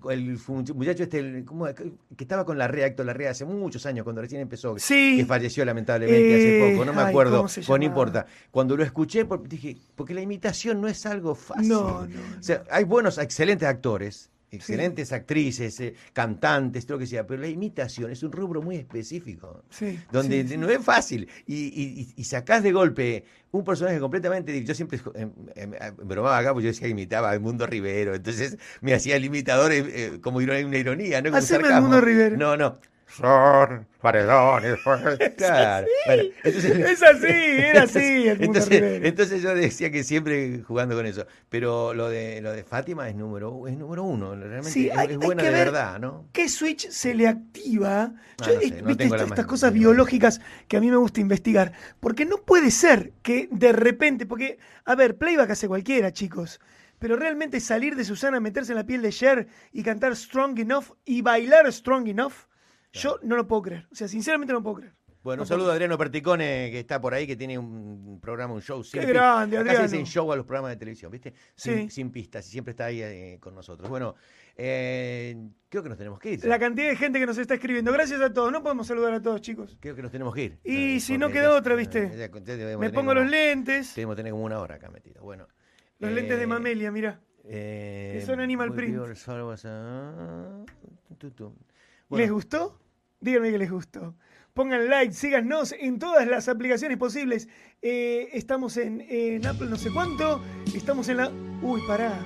[SPEAKER 2] el muchacho este, el- ¿cómo- que estaba con la Rea, Héctor Larrea hace muchos años, cuando recién empezó,
[SPEAKER 1] Sí.
[SPEAKER 2] que falleció lamentablemente
[SPEAKER 1] Eh,
[SPEAKER 2] hace poco, no me acuerdo,
[SPEAKER 1] ¿cómo se
[SPEAKER 2] pues no importa. Cuando lo escuché, dije, porque la imitación no es algo fácil.
[SPEAKER 1] No, no,
[SPEAKER 2] O sea, hay buenos, excelentes actores, excelentes actrices, eh, cantantes, todo lo que sea, pero la imitación es un rubro muy específico
[SPEAKER 1] Sí,
[SPEAKER 2] donde
[SPEAKER 1] sí,
[SPEAKER 2] no es fácil y, y, y sacás de golpe un personaje completamente yo siempre eh, eh, bromaba acá porque yo decía que imitaba a Edmundo Rivero entonces me hacía el imitador eh, eh, como una ironía no Como sarcasmo.
[SPEAKER 1] Edmundo Rivero.
[SPEAKER 2] no no son paredones. [LAUGHS] Claro. Bueno, entonces-
[SPEAKER 1] Es así, era [LAUGHS] así el
[SPEAKER 2] entonces, yo decía que siempre jugando con eso. Pero lo de lo de Fátima es número, es número uno. Realmente
[SPEAKER 1] Sí,
[SPEAKER 2] es,
[SPEAKER 1] hay-
[SPEAKER 2] es
[SPEAKER 1] hay
[SPEAKER 2] buena
[SPEAKER 1] que
[SPEAKER 2] de
[SPEAKER 1] ver
[SPEAKER 2] verdad, ¿no?
[SPEAKER 1] ¿Qué switch se le activa?
[SPEAKER 2] Ah,
[SPEAKER 1] Yo,
[SPEAKER 2] no sé,
[SPEAKER 1] eh,
[SPEAKER 2] no
[SPEAKER 1] ¿Viste
[SPEAKER 2] tengo
[SPEAKER 1] estas cosas biológicas que a mí me gusta investigar? Porque no puede ser que de repente, porque, a ver, playback hace cualquiera, chicos. Pero realmente salir de Susana, meterse en la piel de Cher y cantar Strong Enough y bailar Strong Enough, yo no lo puedo creer. O sea, sinceramente no lo puedo creer.
[SPEAKER 2] Bueno,
[SPEAKER 1] No
[SPEAKER 2] un saludo a Adriano Perticone, que está por ahí, que tiene un programa, un show. sin
[SPEAKER 1] Qué grande,
[SPEAKER 2] Acá se
[SPEAKER 1] Adriano.
[SPEAKER 2] dicen show a los programas de televisión, ¿viste? Sin,
[SPEAKER 1] Sí.
[SPEAKER 2] sin pistas, y siempre está ahí eh, con nosotros. Bueno, eh, creo que nos tenemos que ir.
[SPEAKER 1] La cantidad de gente que nos está escribiendo. Gracias a todos. No podemos saludar a todos, chicos.
[SPEAKER 2] Creo que nos tenemos que ir.
[SPEAKER 1] Y
[SPEAKER 2] Eh,
[SPEAKER 1] si no queda otra,
[SPEAKER 2] eh,
[SPEAKER 1] ¿viste?
[SPEAKER 2] ya- ya debemos
[SPEAKER 1] Me pongo
[SPEAKER 2] como-
[SPEAKER 1] los lentes.
[SPEAKER 2] Debemos tener como una hora acá metido. Bueno.
[SPEAKER 1] Los
[SPEAKER 2] eh,
[SPEAKER 1] lentes de Mamelia, mirá.
[SPEAKER 2] eh,
[SPEAKER 1] que son Animal Print.
[SPEAKER 2] tu,
[SPEAKER 1] ¿Les gustó? Díganme que les gustó. Pongan like, síganos en todas las aplicaciones posibles. Eh, estamos en, en Apple no sé cuánto. Estamos en la... Uy, pará.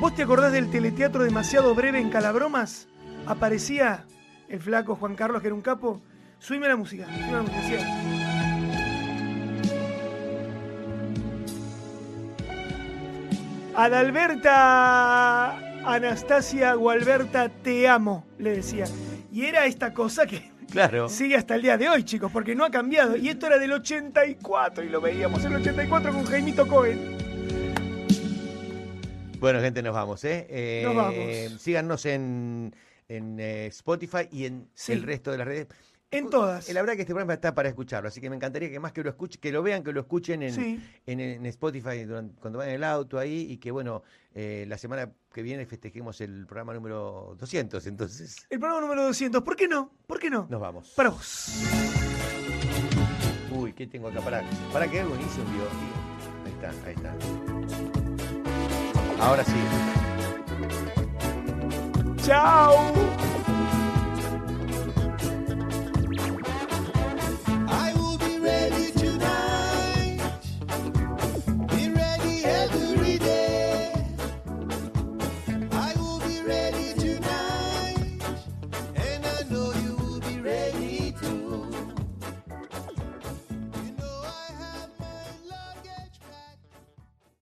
[SPEAKER 1] ¿Vos te acordás del teleteatro demasiado breve en Calabromas? Aparecía el flaco Juan Carlos, que era un capo. Subime la música. Subime la música. sí. Adalberta Anastasia Gualberta, te amo, le decía. Y era esta cosa que
[SPEAKER 2] claro.
[SPEAKER 1] sigue hasta el día de hoy, chicos, porque no ha cambiado. Y esto era del 84 y lo veíamos en el 84 con Jaimito Cohen.
[SPEAKER 2] Bueno, gente, nos vamos, ¿eh? Eh,
[SPEAKER 1] Nos vamos.
[SPEAKER 2] Síganos en, en eh, Spotify y en
[SPEAKER 1] Sí.
[SPEAKER 2] el resto de las redes.
[SPEAKER 1] En todas.
[SPEAKER 2] La verdad que este programa está para escucharlo, así que me encantaría que más que lo escuchen, que lo vean, que lo escuchen en,
[SPEAKER 1] Sí.
[SPEAKER 2] en, en Spotify durante- cuando van en el auto ahí y que, bueno, eh, la semana que viene festejemos el programa número 200, entonces
[SPEAKER 1] El programa número 200. ¿Por qué no? ¿Por qué no?
[SPEAKER 2] nos vamos.
[SPEAKER 1] Para vos.
[SPEAKER 2] Uy, ¿qué tengo acá? Para, para que buenísimo video. Ahí está, ahí está. Ahora sí.
[SPEAKER 1] Chao.